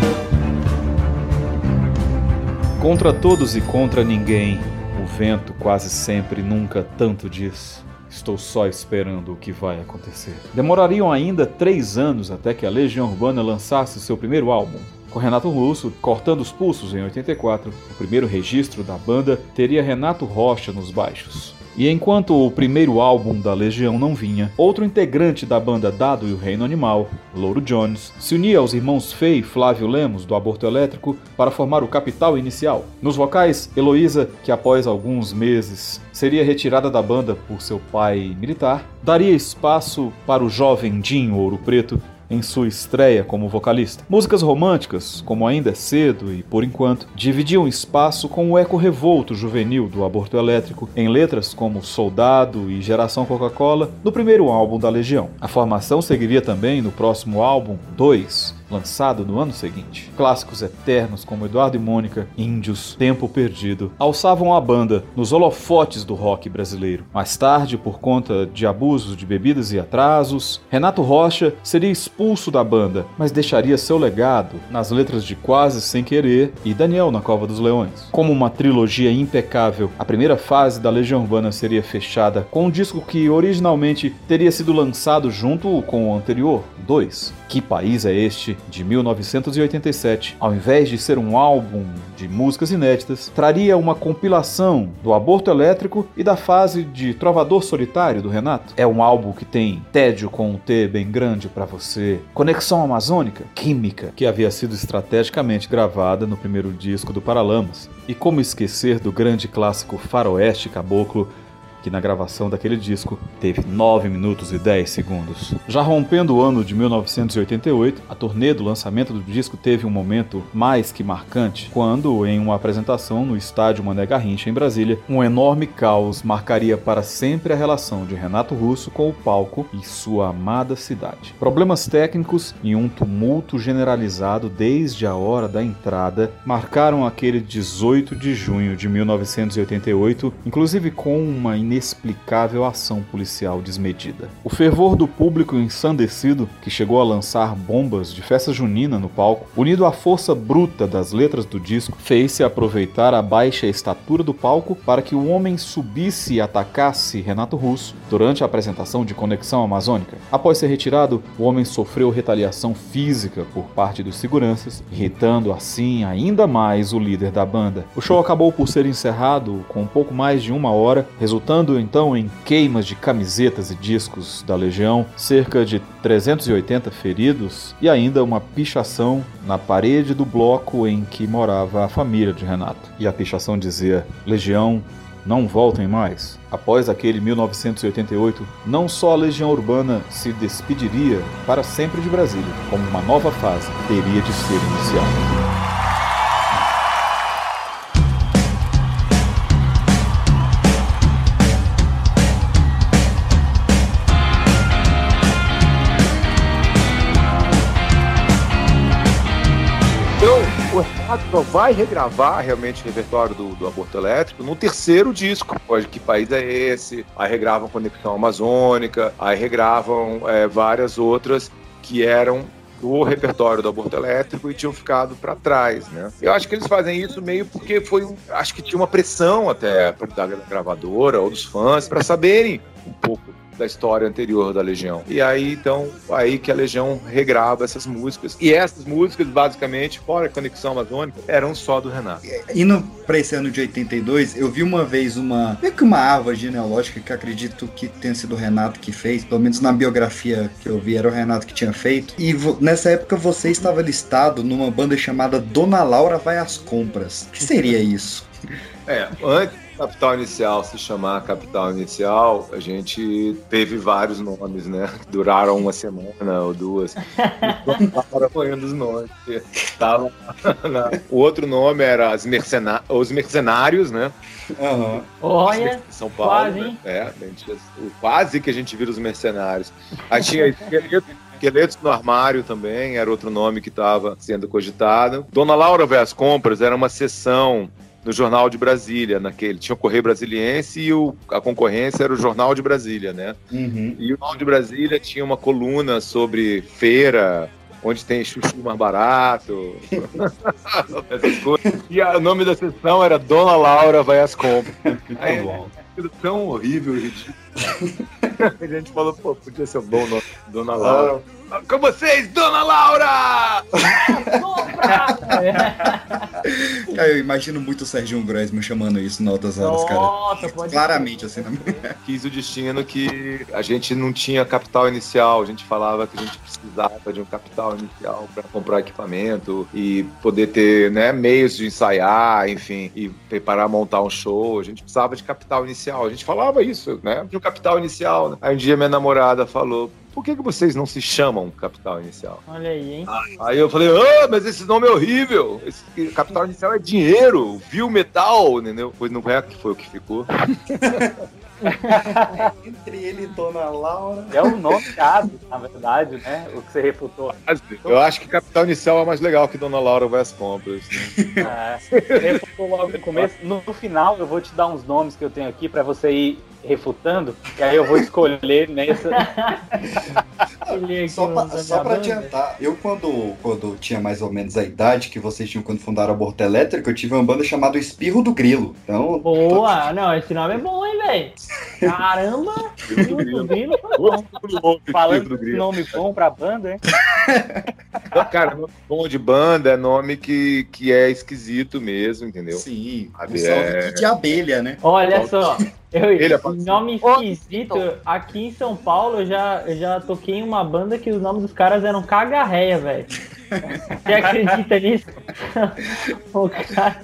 Contra todos e contra ninguém, o vento quase sempre nunca tanto diz. Estou só esperando o que vai acontecer. Demorariam ainda três anos até que a Legião Urbana lançasse seu primeiro álbum. Com Renato Russo cortando os pulsos em 84, o primeiro registro da banda teria Renato Rocha nos baixos. E enquanto o primeiro álbum da Legião não vinha, outro integrante da banda Dado e o Reino Animal, Louro Jones, se unia aos irmãos Fei e Flávio Lemos do Aborto Elétrico para formar o Capital Inicial. Nos vocais, Heloísa, que após alguns meses seria retirada da banda por seu pai militar, daria espaço para o jovem Dinho Ouro Preto, em sua estreia como vocalista. Músicas românticas, como Ainda é Cedo e Por Enquanto, dividiam espaço com o eco revolto juvenil do aborto elétrico em letras como Soldado e Geração Coca-Cola no primeiro álbum da Legião. A formação seguiria também no próximo álbum, 2, lançado no ano seguinte. Clássicos eternos como Eduardo e Mônica, Índios, Tempo Perdido, alçavam a banda nos holofotes do rock brasileiro. Mais tarde, por conta de abusos de bebidas e atrasos, Renato Rocha seria expulso da banda, mas deixaria seu legado nas letras de Quase Sem Querer e Daniel na Cova dos Leões. Como uma trilogia impecável, a primeira fase da Legião Urbana seria fechada com um disco que originalmente teria sido lançado junto com o anterior, 2. Que País é Este? de 1987, ao invés de ser um álbum de músicas inéditas, traria uma compilação do aborto elétrico e da fase de Trovador Solitário do Renato. É um álbum que tem Tédio com um T bem grande para você, Conexão Amazônica, Química, que havia sido estrategicamente gravada no primeiro disco do Paralamas. E como esquecer do grande clássico Faroeste Caboclo que na gravação daquele disco teve 9 minutos e 10 segundos. Já rompendo o ano de 1988, a turnê do lançamento do disco teve um momento mais que marcante, quando, em uma apresentação no estádio Mané Garrincha, em Brasília, um enorme caos marcaria para sempre a relação de Renato Russo com o palco e sua amada cidade. Problemas técnicos e um tumulto generalizado desde a hora da entrada marcaram aquele 18 de junho de 1988, inclusive com uma inexplicável ação policial desmedida. O fervor do público ensandecido, que chegou a lançar bombas de festa junina no palco, unido à força bruta das letras do disco, fez-se aproveitar a baixa estatura do palco para que o homem subisse e atacasse Renato Russo durante a apresentação de Conexão Amazônica. Após ser retirado, o homem sofreu retaliação física por parte dos seguranças, irritando assim ainda mais o líder da banda. O show acabou por ser encerrado com um pouco mais de uma hora, resultando então em queimas de camisetas e discos da Legião, cerca de 380 feridos e ainda uma pichação na parede do bloco em que morava a família de Renato. E a pichação dizia: Legião, não voltem mais. Após aquele 1988, não só a Legião Urbana se despediria para sempre de Brasília, como uma nova fase teria de ser iniciada. O Renato só vai regravar realmente o repertório do, do aborto elétrico no terceiro disco. Pode que país é esse? Aí regravam Conexão Amazônica, aí regravam é, várias outras que eram do repertório do aborto elétrico e tinham ficado para trás, né? Eu acho que eles fazem isso meio porque foi, acho que tinha uma pressão até da gravadora ou dos fãs para saberem um pouco da história anterior da Legião. E aí, então, aí que a Legião regrava essas músicas. E essas músicas, basicamente, fora a Conexão Amazônica, eram só do Renato. Indo pra esse ano de 82, eu vi uma vez uma, meio que uma árvore genealógica que acredito que tenha sido o Renato que fez, pelo menos na biografia que eu vi era o Renato que tinha feito. E nessa época você estava listado numa banda chamada Dona Laura Vai às Compras. O que seria isso? É, antes Capital Inicial se chamar Capital Inicial, a gente teve vários nomes, né? Duraram uma semana ou duas. Um dos nomes. Tava na- O outro nome era as mercena- Os Mercenários, né? Aham. Olha, São Paulo. quase, né? hein? É, a gente- o- quase que a gente vira os mercenários. Aí tinha esqueleto- Esqueletos no Armário também, era outro nome que estava sendo cogitado. Dona Laura vai às compras era uma sessão no Jornal de Brasília, naquele. Tinha o Correio Brasiliense e o- a concorrência era o Jornal de Brasília, né? Uhum. E o Jornal de Brasília tinha uma coluna sobre feira, onde tem chuchu mais barato, essas coisas. E a- o nome da sessão era Dona Laura vai às compras. Aí, bom. Aquilo tão horrível e ridículo. A gente falou, pô, podia ser um bom nome, Dona Laura. Com vocês, Dona Laura! Cara, eu imagino muito o Serginho Grosman chamando isso em altas horas, cara. Nossa, pode Claramente, assim, na Quis o destino que a gente não tinha capital inicial, a gente falava que a gente precisava de um capital inicial para comprar equipamento e poder ter né, meios de ensaiar, enfim, e preparar, montar um show. A gente precisava de capital inicial. A gente falava isso, né? De um capital inicial. Né? Aí um dia minha namorada falou. Por que, que vocês não se chamam Capital Inicial? Olha aí, hein? Aí eu falei, ah, mas esse nome é horrível. Esse capital inicial é dinheiro, viu metal, entendeu? Pois não é que foi o que ficou. Entre ele e Dona Laura. É o nome errado, na verdade, né? O que você refutou. Eu acho que Capital Inicial é mais legal que Dona Laura vai às compras. né? É, você refutou logo no começo. No, no final, eu vou te dar uns nomes que eu tenho aqui pra você ir refutando, e aí eu vou escolher nessa. Só pra, só pra adiantar, eu quando, quando tinha mais ou menos a idade que vocês tinham quando fundaram a Borta Elétrica, eu tive uma banda chamada Espirro do Grilo. Então, Boa! Não, esse nome é bom, hein, velho? Caramba! Muito grilo foi bom. Falando de nome bom pra banda, hein? Não, cara, nome bom de banda é nome que, que é esquisito mesmo, entendeu? Sim, Sabe, um salve é- de abelha, né? Olha só, eu, Ele é nome esquisito, aqui em São Paulo eu já, eu já toquei em uma banda que os nomes dos caras eram cagarreia, velho. Você acredita nisso? o cara,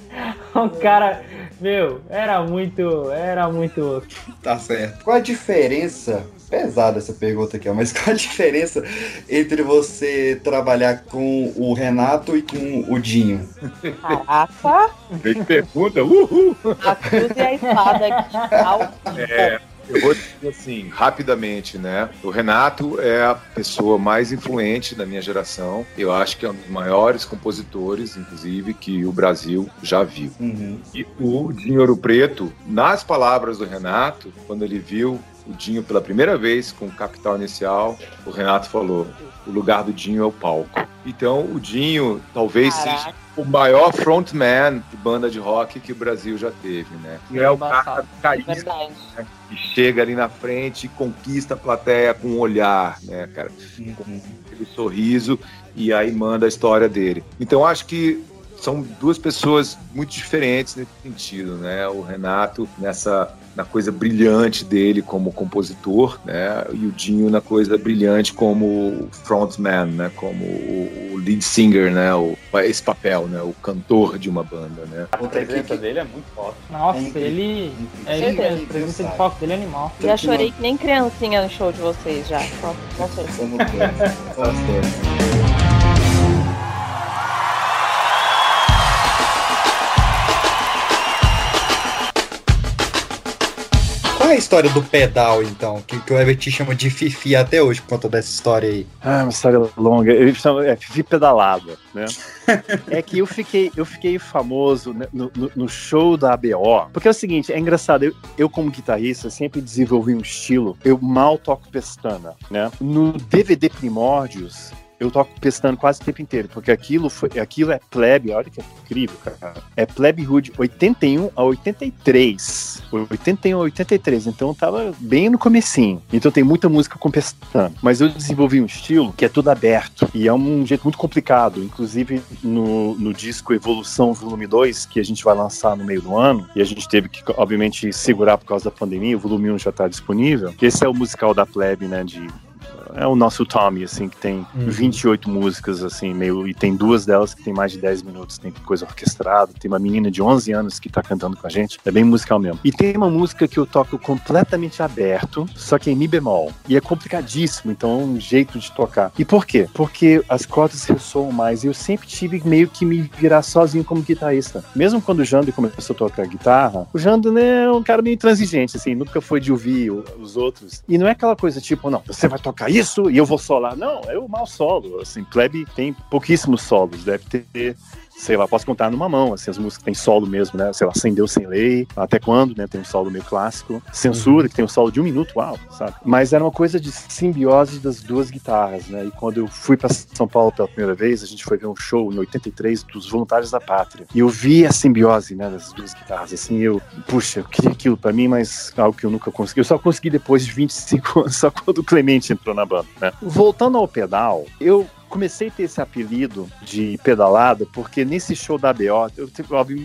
o cara, meu, era muito, era muito... Tá certo. Qual a diferença? Pesada essa pergunta aqui, mas qual a diferença entre você trabalhar com o Renato e com o Dinho? Caraca, Bem pergunta, uhul! a cruz e a espada aqui. É, eu vou dizer assim, rapidamente, né? O Renato é a pessoa mais influente da minha geração. Eu acho que é um dos maiores compositores, inclusive, que o Brasil já viu. Uhum. E o Dinho Ouro Preto, nas palavras do Renato, quando ele viu o Dinho pela primeira vez com o Capital Inicial, o Renato falou: o lugar do Dinho é o palco. Então, o Dinho talvez Caraca. seja o maior frontman de banda de rock que o Brasil já teve, né? E é o cara do carisma né, que chega ali na frente e conquista a plateia com um olhar, né, cara? Com aquele sorriso e aí manda a história dele. Então acho que são duas pessoas muito diferentes nesse sentido, né? O Renato nessa na coisa brilhante dele como compositor, né? E o Dinho na coisa brilhante como frontman, né? Como o, o lead singer, né? O, esse papel, né? O cantor de uma banda, né? A presença dele é muito forte. Nossa, É ele... É isso mesmo, a presença de palco dele é animal. Já chorei que nem criancinha no show de vocês já. Com, com certeza. Somos dois. Somos dois. A história do pedal, então? Que, que o Everett chama de Fifi até hoje por conta dessa história aí. Ah, uma história longa. Ele chama, é Fifi Pedalada, né? é que eu fiquei, eu fiquei famoso né, no, no- no show da ABO. Porque é o seguinte, é engraçado, eu, eu como guitarrista sempre desenvolvi um estilo, eu mal toco pestana, né? No DVD Primórdios, eu toco pestana quase o tempo inteiro, porque aquilo, foi, aquilo é plebe, olha que incrível, cara. É plebe hood 81 a 83. 81 a 83, então tava bem no comecinho. Então tem muita música com pestana. Mas eu desenvolvi um estilo que é tudo aberto, e é um jeito muito complicado. Inclusive no, no disco Evolução Volume 2, que a gente vai lançar no meio do ano, e a gente teve que, obviamente, segurar por causa da pandemia, o volume 1 já tá disponível. Esse é o musical da plebe, né, de é o nosso Tommy, assim, que tem Uhum. 28 músicas, assim, meio. E tem duas delas que tem mais de 10 minutos, tem coisa orquestrada. Tem uma menina de 11 anos que tá cantando com a gente. É bem musical mesmo. E tem uma música que eu toco completamente aberto, só que em Mi bemol. E é complicadíssimo, então é um jeito de tocar. E por quê? Porque as cordas ressoam mais. E eu sempre tive meio que me virar sozinho como guitarrista. Mesmo quando o Jander começou a tocar guitarra, o Jander né, é um cara meio intransigente, assim, nunca foi de ouvir os outros. E não é aquela coisa tipo, não, você vai tocar isso e eu vou solar. Não, eu mal solo. Assim, Plebe tem pouquíssimos solos, deve ter. Sei lá, posso contar numa mão, assim, as músicas tem solo mesmo, né? Sei lá, Sem Deus, Sem Lei, Até Quando, né? Tem um solo meio clássico. Censura, que tem um solo de um minuto, uau, sabe? Mas era uma coisa de simbiose das duas guitarras, né? E quando eu fui para São Paulo pela primeira vez, a gente foi ver um show em 83 dos Voluntários da Pátria. E eu vi a simbiose, né, das duas guitarras, assim, eu, puxa, eu queria aquilo pra mim, mas algo que eu nunca consegui. Eu só consegui depois de 25 anos, só quando o Clemente entrou na banda, né? Voltando ao pedal, eu comecei a ter esse apelido de pedalada porque nesse show da ABO, eu,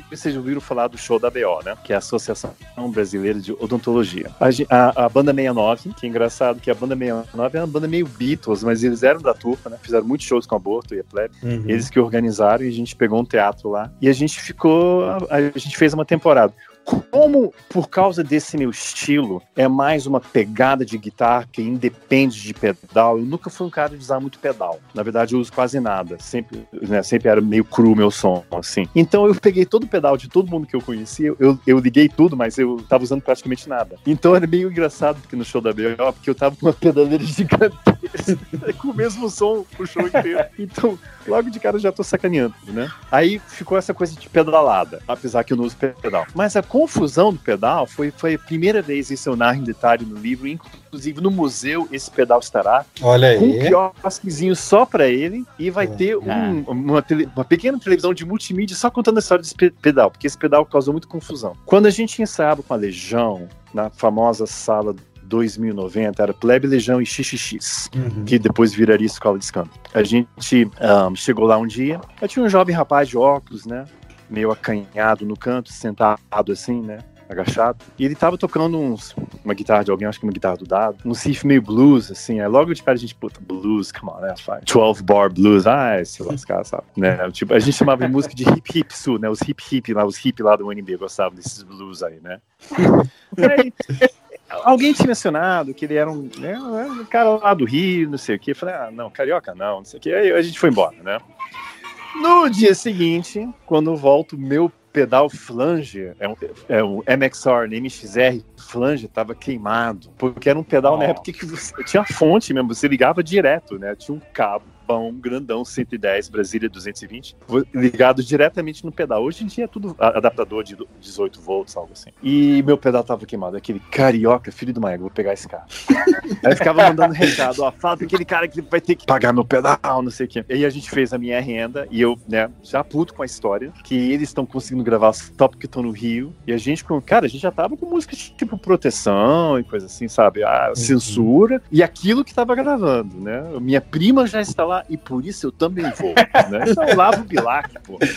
vocês ouviram falar do show da ABO, né? Que é a Associação Brasileira de Odontologia. A, a- a banda 69, que é engraçado que a banda 69 é uma banda meio Beatles, mas eles eram da turma, né? Fizeram muitos shows com a Aborto e a Plebe. Uhum. Eles que organizaram e a gente pegou um teatro lá e a gente ficou, a, a gente fez uma temporada. Como, por causa desse meu estilo, é mais uma pegada de guitarra que independe de pedal, eu nunca fui um cara de usar muito pedal. Na verdade, eu uso quase nada. Sempre, né, sempre era meio cru o meu som, assim. Então eu peguei todo o pedal de todo mundo que eu conhecia, eu, eu liguei tudo, mas eu tava usando praticamente nada. Então era meio engraçado porque no show da BO, porque eu tava com uma pedaleira gigantesca, com o mesmo som o show inteiro. Então, logo de cara eu já tô sacaneando, né? Aí ficou essa coisa de pedalada, apesar que eu não uso pedal. Mas a confusão do pedal foi, foi a primeira vez, isso eu narro em detalhe no livro, inclusive no museu esse pedal estará, Olha com um aí. quiosquezinho só pra ele, e vai ter um- uma, tele- uma pequena televisão de multimídia só contando a história desse pe- pedal, porque esse pedal causou muita confusão. Quando a gente ensaiava com a Legião, na famosa sala 2090, era Plebe, Legião e XXX Uhum. que depois viraria escola de escândalo. A gente ahn, chegou lá um dia, eu tinha um jovem rapaz de óculos, né? Meio acanhado no canto, sentado assim, né? Agachado. E ele tava tocando uns, uma guitarra de alguém, acho que uma guitarra do dado. Um riff meio blues, assim. Aí logo de cara a gente, puta, blues, come on, né? faz 12 bar blues. Ah, se lascar, sabe? Né? Tipo, a gente chamava de música de hip hip sul, né? Os hip hip lá, os hip lá do UNB gostavam desses blues aí, né? Aí, alguém tinha mencionado que ele era um, né, um cara lá do Rio, não sei o quê. Eu falei, ah, não, carioca não, não sei o quê. Aí a gente foi embora, né? No dia seguinte, quando eu volto, meu pedal flange, é um, é um MXR, MXR flange, tava queimado. Porque era um pedal na época que você, tinha fonte mesmo, você ligava direto, né? Tinha um cabo bom, grandão, 110, Brasília 220, vo- ligado diretamente no pedal. Hoje em dia é tudo adaptador de 18 volts, algo assim. E meu pedal tava queimado, aquele carioca, filho do Maego, vou pegar esse cara. Aí ficava mandando recado, ó, fala pra aquele cara que vai ter que pagar meu pedal, não sei o quê. E aí a gente fez a minha renda, e eu, né, já puto com a história, que eles estão conseguindo gravar só porque estão no Rio, e a gente, com, cara, a gente já tava com música tipo proteção e coisa assim, sabe? A censura, e aquilo que tava gravando, né? Minha prima já está lá, e por isso eu também vou, né? Eu lavo o bilac, pô. né?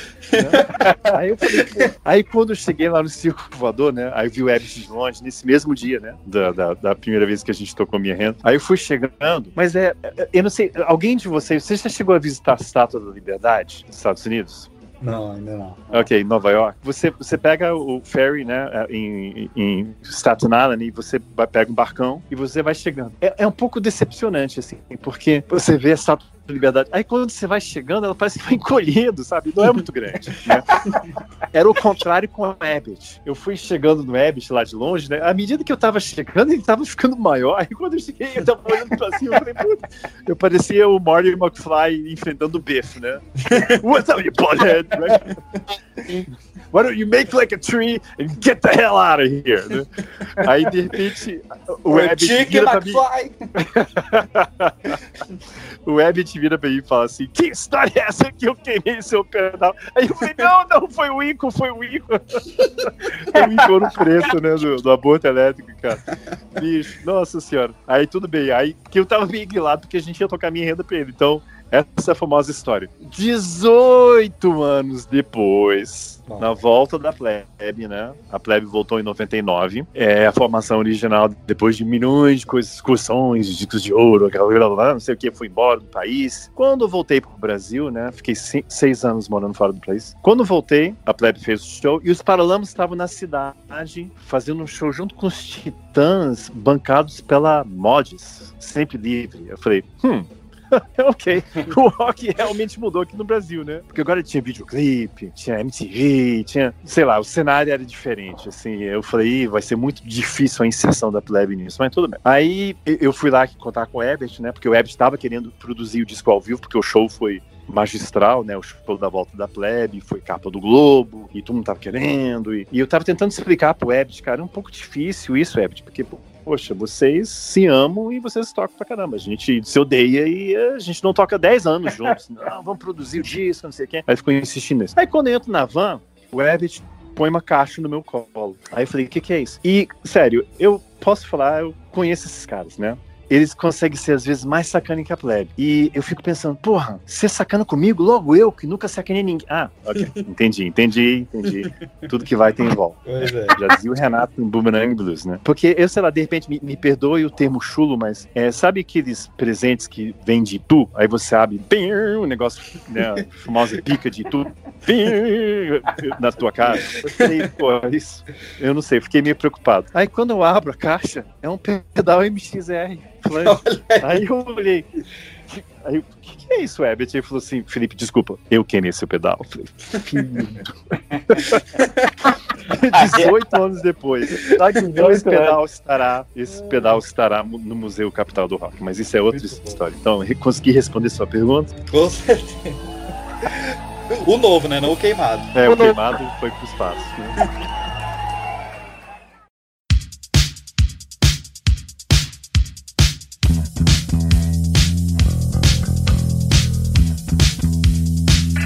Aí eu falei, pô. Aí quando eu cheguei lá no circo voador, né? Aí eu vi o Ebs de longe, nesse mesmo dia, né? Da, da, da primeira vez que a gente tocou minha renda. Aí eu fui chegando, mas é. é- Eu não sei, alguém de vocês, você já chegou a visitar a Estátua da Liberdade nos Estados Unidos? Não, ainda não. Ok, Nova York. Você, você pega o ferry, né, em, em Staten Island e você vai, pega um barcão e você vai chegando. É, é um pouco decepcionante, assim, porque você vê a Estátua Liberdade. Aí quando você vai chegando, ela parece que vai encolhendo, sabe? Não é muito grande. né? Era o contrário com o Abbott. Eu fui chegando no Abbott lá de longe, né? À medida que eu tava chegando, ele tava ficando maior. Aí quando eu cheguei, eu tava olhando pra cima, eu falei, puta, eu parecia o Marty McFly enfrentando o Biff, né? What's up, you butthead? Right? Why don't you make like a tree and get the hell out of here? né? Aí, de repente, o Abbott vira pra mim. McFly! O Abbott vira pra mim e fala assim: Que história é essa que eu queimei seu pedal? Aí eu falei: Não, não, foi o Ico, foi o Ico. Foi o Ico no preto, né? Do, do aborto elétrico, cara. Bicho, nossa senhora. Aí tudo bem. Aí que eu tava meio guilado porque a gente ia tocar minha renda pra ele. Então Essa é a famosa história. 18 anos depois, Bom. na volta da plebe, né? A plebe voltou em 99. É a formação original, depois de milhões de coisas, excursões, de discos de ouro, aquela blá, blá, blá, não sei o que, fui embora do país. Quando eu voltei pro Brasil, né? Fiquei se- seis anos morando fora do país. Quando voltei, a plebe fez o show e os Paralamas estavam na cidade fazendo um show junto com os Titãs, bancados pela Mods, sempre livre. Eu falei, hum, ok, o rock realmente mudou aqui no Brasil, né? Porque agora tinha videoclipe, tinha MTV, tinha, sei lá, o cenário era diferente, assim. Eu falei, "Ih, vai ser muito difícil a inserção da plebe nisso, mas tudo bem. Aí eu- eu fui lá contar com o Ebert, né? Porque o Ebert estava querendo produzir o disco ao vivo, porque o show foi magistral, né? O show da volta da plebe, foi capa do Globo, e todo mundo tava querendo. E, e eu tava tentando explicar pro Ebert, cara, é um pouco difícil isso, Ebert, porque, pô, poxa, vocês se amam e vocês tocam pra caramba. A gente se odeia e a gente não toca 10 anos juntos. Não, vamos produzir o disco, não sei o quê. Aí ficou insistindo nisso. Aí quando eu entro na van, o Ebert põe uma caixa no meu colo. Aí eu falei, o que, que é isso? E, sério, eu posso falar, eu conheço esses caras, né? Eles conseguem ser, às vezes, mais sacana que a plebe. E eu fico pensando, porra, ser sacana comigo? Logo eu, que nunca sacanei ninguém. Ah, ok. Entendi, entendi, entendi. Tudo que vai tem volta. Pois é. Já dizia o Renato em Boomerang Blues, né? Porque eu, sei lá, de repente, me, me perdoe o termo chulo, mas é, sabe aqueles presentes que vem de Itu? Aí você abre, bem, o negócio, né? A famosa pica de Itu, bem, na tua cara. Eu falei, pô, isso, eu não sei, fiquei meio preocupado. Aí quando eu abro a caixa, é um pedal MXR. Falei, Aí eu olhei. Aí, o que, que é isso, Herbert? Ele falou assim, Felipe, desculpa, eu queimei seu pedal. Eu falei, filho do- 18 anos depois. Então esse 18 pedal estará, esse pedal estará no Museu Capital do Rock, mas isso é outra história. Então, eu consegui responder sua pergunta. Com certeza. O novo, né? Não o queimado. É, o queimado foi pro espaço. né?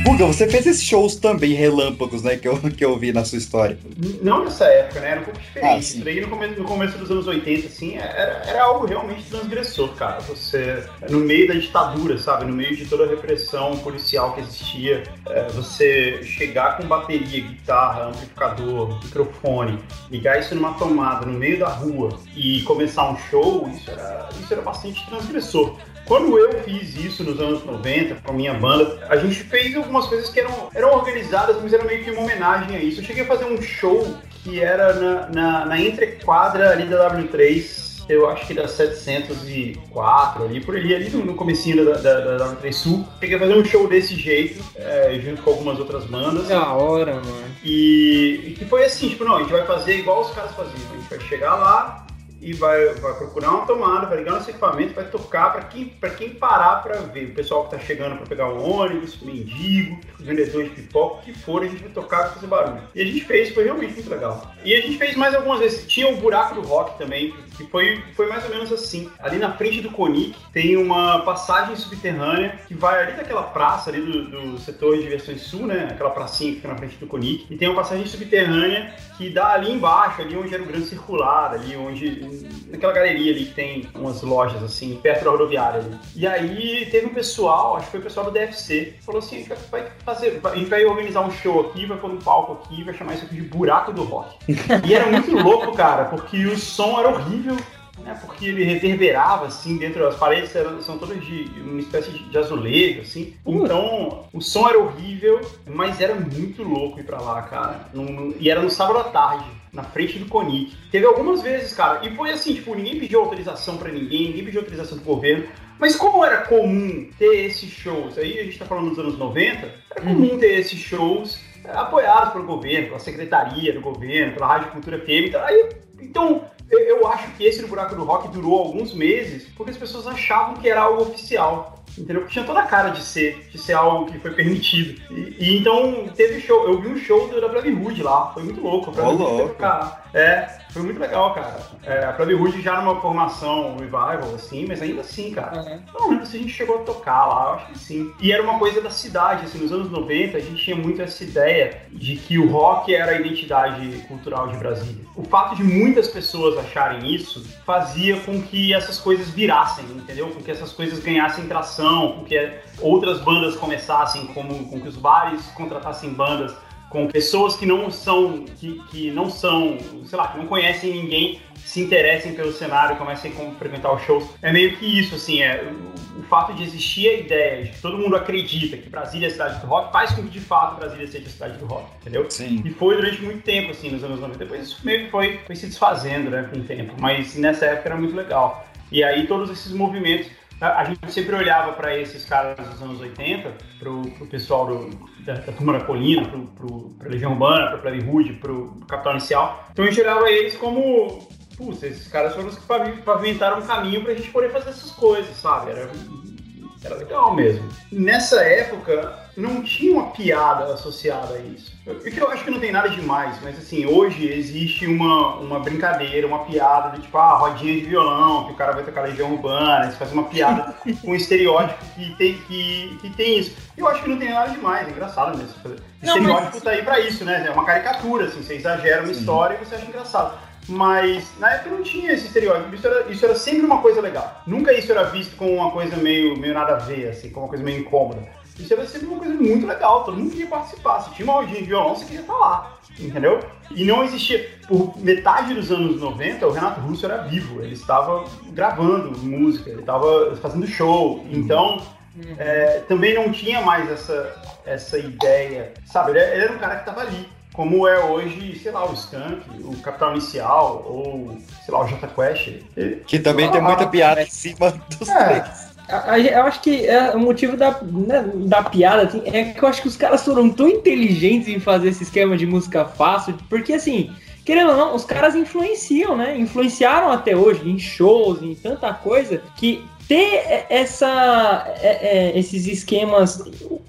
Guga, você fez esses shows também relâmpagos, né? Que eu, que eu vi na sua história. Não nessa época, né? Era um pouco diferente. Ah, sim. Isso daí no começo, no começo dos anos 80, assim, era, era algo realmente transgressor, cara. Você, no meio da ditadura, sabe? No meio de toda a repressão policial que existia, é, você chegar com bateria, guitarra, amplificador, microfone, ligar isso numa tomada no meio da rua e começar um show, isso era, isso era bastante transgressor. Quando eu fiz isso nos anos 90 com a minha banda, a gente fez algumas coisas que eram, eram organizadas, mas era meio que uma homenagem a isso. Eu cheguei a fazer um show que era na, na, na entrequadra ali da W3, eu acho que da 704 ali, por ali, ali no, no comecinho da, da, da W3 Sul. Cheguei a fazer um show desse jeito, é, junto com algumas outras bandas. Da hora, mano. E, e que foi assim, tipo, não, a gente vai fazer igual os caras faziam. A gente vai chegar lá e vai, vai procurar uma tomada, vai ligar nosso equipamento, vai tocar para quem, quem parar para ver. O pessoal que tá chegando para pegar um ônibus, mendigo, os vendedores de pipoca, o que for, a gente vai tocar e fazer barulho. E a gente fez, foi realmente muito legal. E a gente fez mais algumas vezes. Tinha o Buraco do Rock também, que foi, foi mais ou menos assim. Ali na frente do Conic tem uma passagem subterrânea que vai ali daquela praça ali do, do setor de diversões sul, né? Aquela pracinha que fica na frente do Conic. E tem uma passagem subterrânea que dá ali embaixo, ali onde era o grande circular, ali onde. naquela galeria ali que tem umas lojas assim, perto da rodoviária ali. E aí teve um pessoal, acho que foi o pessoal do DFC, que falou assim: vai fazer, a gente vai organizar um show aqui, vai pôr um palco aqui, vai chamar isso aqui de Buraco do Rock. E era muito louco, cara, porque o som era horrível, né? Porque ele reverberava, assim, dentro das paredes eram, são todas de uma espécie de, azulejo, assim. Então, o som era horrível, mas era muito louco ir pra lá, cara. Num- e era no sábado à tarde, na frente do Conic. Teve algumas vezes, cara, e foi assim, tipo, ninguém pediu autorização pra ninguém, ninguém pediu autorização do governo. Mas como era comum ter esses shows, aí a gente tá falando dos anos 90, era comum ter esses shows é, apoiados pelo governo, pela secretaria do governo, pela Rádio Cultura FM. Então, aí, então eu, acho que esse no Buraco do Rock durou alguns meses porque as pessoas achavam que era algo oficial. Entendeu? Porque tinha toda a cara de ser, de ser algo que foi permitido. E, e então teve show, eu vi um show do- da Brave Hood lá, foi muito louco. A Brave Ô, Hood foi louco. tocar. É, Foi muito legal, cara. É, a Club Hood já numa formação revival, assim, mas ainda assim, cara. Uhum. Não lembro se a gente chegou a tocar lá, eu acho que sim. E era uma coisa da cidade, assim, nos anos 90 a gente tinha muito essa ideia de que o rock era a identidade cultural de Brasília. O fato de muitas pessoas acharem isso fazia com que essas coisas virassem, entendeu? Com que essas coisas ganhassem tração, com que outras bandas começassem, como, com que os bares contratassem bandas com pessoas que não são, que, que não são, sei lá, que não conhecem ninguém, se interessem pelo cenário, comecem a frequentar os shows. É meio que isso, assim, é o, o, fato de existir a ideia de que todo mundo acredita que Brasília é a cidade do rock faz com que de fato Brasília seja a cidade do rock, entendeu? Sim. E foi durante muito tempo, assim, nos anos 90. Depois isso meio que foi, foi se desfazendo, né, com o tempo. Mas nessa época era muito legal. E aí todos esses movimentos a gente sempre olhava para esses caras dos anos 80, pro, pro pessoal do, da, da turma da Colina, pro, pra Legião Urbana, pra Plebe Hood, pro, pro Capital Inicial. Então a gente olhava eles como, putz, esses caras foram os que pavimentaram um caminho pra gente poder fazer essas coisas, sabe? Era, era legal mesmo. Nessa época, não tinha uma piada associada a isso. O que eu acho que não tem nada demais, mas assim, hoje existe uma, uma brincadeira, uma piada de tipo, ah, rodinha de violão, que o cara vai tocar Legião Urbana, você faz uma piada com um estereótipo que tem, que, que tem isso. Eu acho que não tem nada demais, é engraçado mesmo. O estereótipo mas... tá aí pra isso, né? É uma caricatura, assim, você exagera uma Sim. história e você acha engraçado. Mas na época não tinha esse estereótipo, isso era, isso era sempre uma coisa legal. Nunca isso era visto como uma coisa meio, meio nada a ver, assim, como uma coisa meio incômoda. Isso era sempre uma coisa muito legal, todo mundo queria participar. Se tinha uma rodinha de violão, você queria estar lá, entendeu? E não existia. Por metade dos anos 90, o Renato Russo era vivo, ele estava gravando música, ele estava fazendo show. Então, uhum. é, também não tinha mais essa, essa ideia, sabe? Ele, ele era um cara que estava ali como é hoje, sei lá, o Skank, o Capital Inicial, ou, sei lá, o J Quest. Que também tem muita piada em cima dos é, três. Eu acho que é, o motivo da, né, da piada assim, é que eu acho que os caras foram tão inteligentes em fazer esse esquema de música fácil, porque assim, querendo ou não, os caras influenciam, né? Influenciaram até hoje em shows, em tanta coisa, que ter essa, é, é, esses esquemas,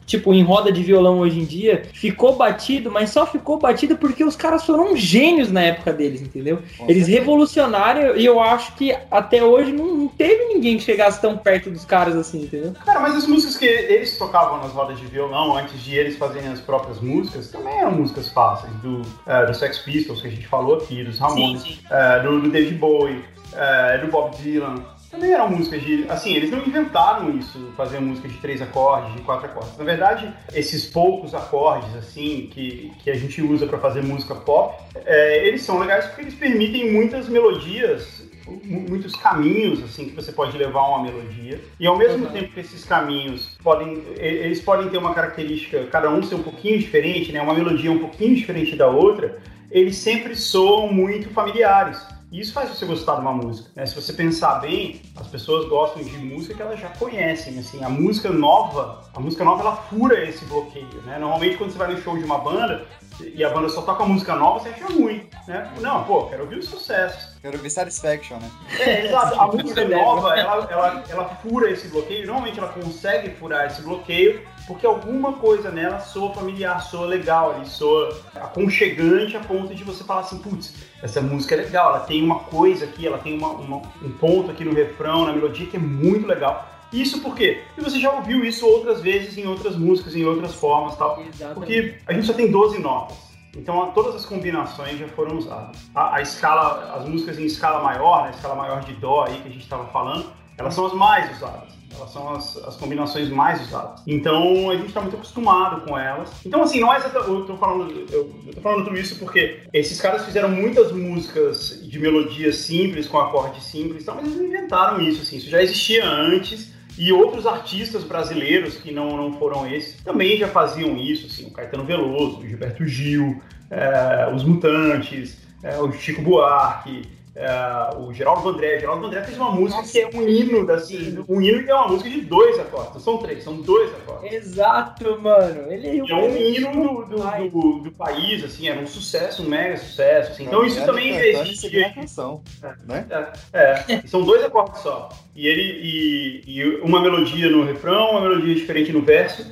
tipo, em roda de violão hoje em dia, ficou batido, mas só ficou batido porque os caras foram gênios na época deles, entendeu? Eles revolucionaram e eu acho que até hoje não, não, teve ninguém que chegasse tão perto dos caras assim, entendeu? Cara, mas as músicas que eles tocavam nas rodas de violão, antes de eles fazerem as próprias músicas, também eram músicas fáceis, do, uh, do Sex Pistols, que a gente falou aqui, dos Ramones. Uh, do, do David Bowie, uh, do Bob Dylan também eram músicas de. Assim, eles não inventaram isso, fazer música de três acordes, de quatro acordes. Na verdade, esses poucos acordes, assim, que, que a gente usa para fazer música pop, é, eles são legais porque eles permitem muitas melodias, muitos caminhos, assim, que você pode levar uma melodia. E ao mesmo uhum. tempo que esses caminhos podem. Eles podem ter uma característica, cada um ser um pouquinho diferente, né? Uma melodia um pouquinho diferente da outra, eles sempre soam muito familiares. Isso faz você gostar de uma música. Né? Se você pensar bem, as pessoas gostam de música que elas já conhecem. Assim, a música nova, a música nova ela fura esse bloqueio. Né? Normalmente quando você vai no show de uma banda e a banda só toca música nova, você acha ruim. Né? Não, pô, quero ouvir os sucessos. Quero ouvir Satisfaction, né? É, exato. A música nova, ela, ela, ela fura esse bloqueio. Normalmente ela consegue furar esse bloqueio porque alguma coisa nela soa familiar, soa legal, ali, soa aconchegante a ponto de você falar assim, putz, essa música é legal, ela tem uma coisa aqui, ela tem uma, uma, um ponto aqui no refrão, na melodia que é muito legal. Isso por quê? Porque você já ouviu isso outras vezes em outras músicas, em outras formas tal. Exatamente. Porque a gente só tem 12 notas. Então todas as combinações já foram usadas. A, a, escala, as músicas em escala maior, na né, escala maior de dó aí que a gente estava falando, elas são as mais usadas. Elas são as, as combinações mais usadas. Então a gente está muito acostumado com elas. Então, assim, não é. Eu tô falando, eu, eu falando tudo isso porque esses caras fizeram muitas músicas de melodias simples, com acordes simples, mas eles inventaram isso, assim. Isso já existia antes. E outros artistas brasileiros que não, não foram esses também já faziam isso, assim, o Caetano Veloso, o Gilberto Gil, é, os Mutantes, é, o Chico Buarque, é, o Geraldo André. Geraldo André fez uma música Nossa, que é um hino, assim, um hino que é uma música de dois acordes. São três, são dois acordes. Exato, mano. Ele é um hino do, do, do, do, país, assim, era um sucesso, um mega sucesso. Assim. Então isso também existe. É canção, né? É, é, são dois acordes só. E ele e, e uma melodia no refrão, uma melodia diferente no verso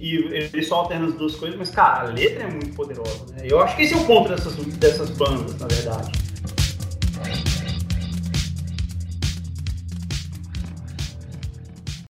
e ele só alterna as duas coisas, mas, cara, a letra é muito poderosa, né? Eu acho que esse é o ponto dessas, dessas bandas, na verdade.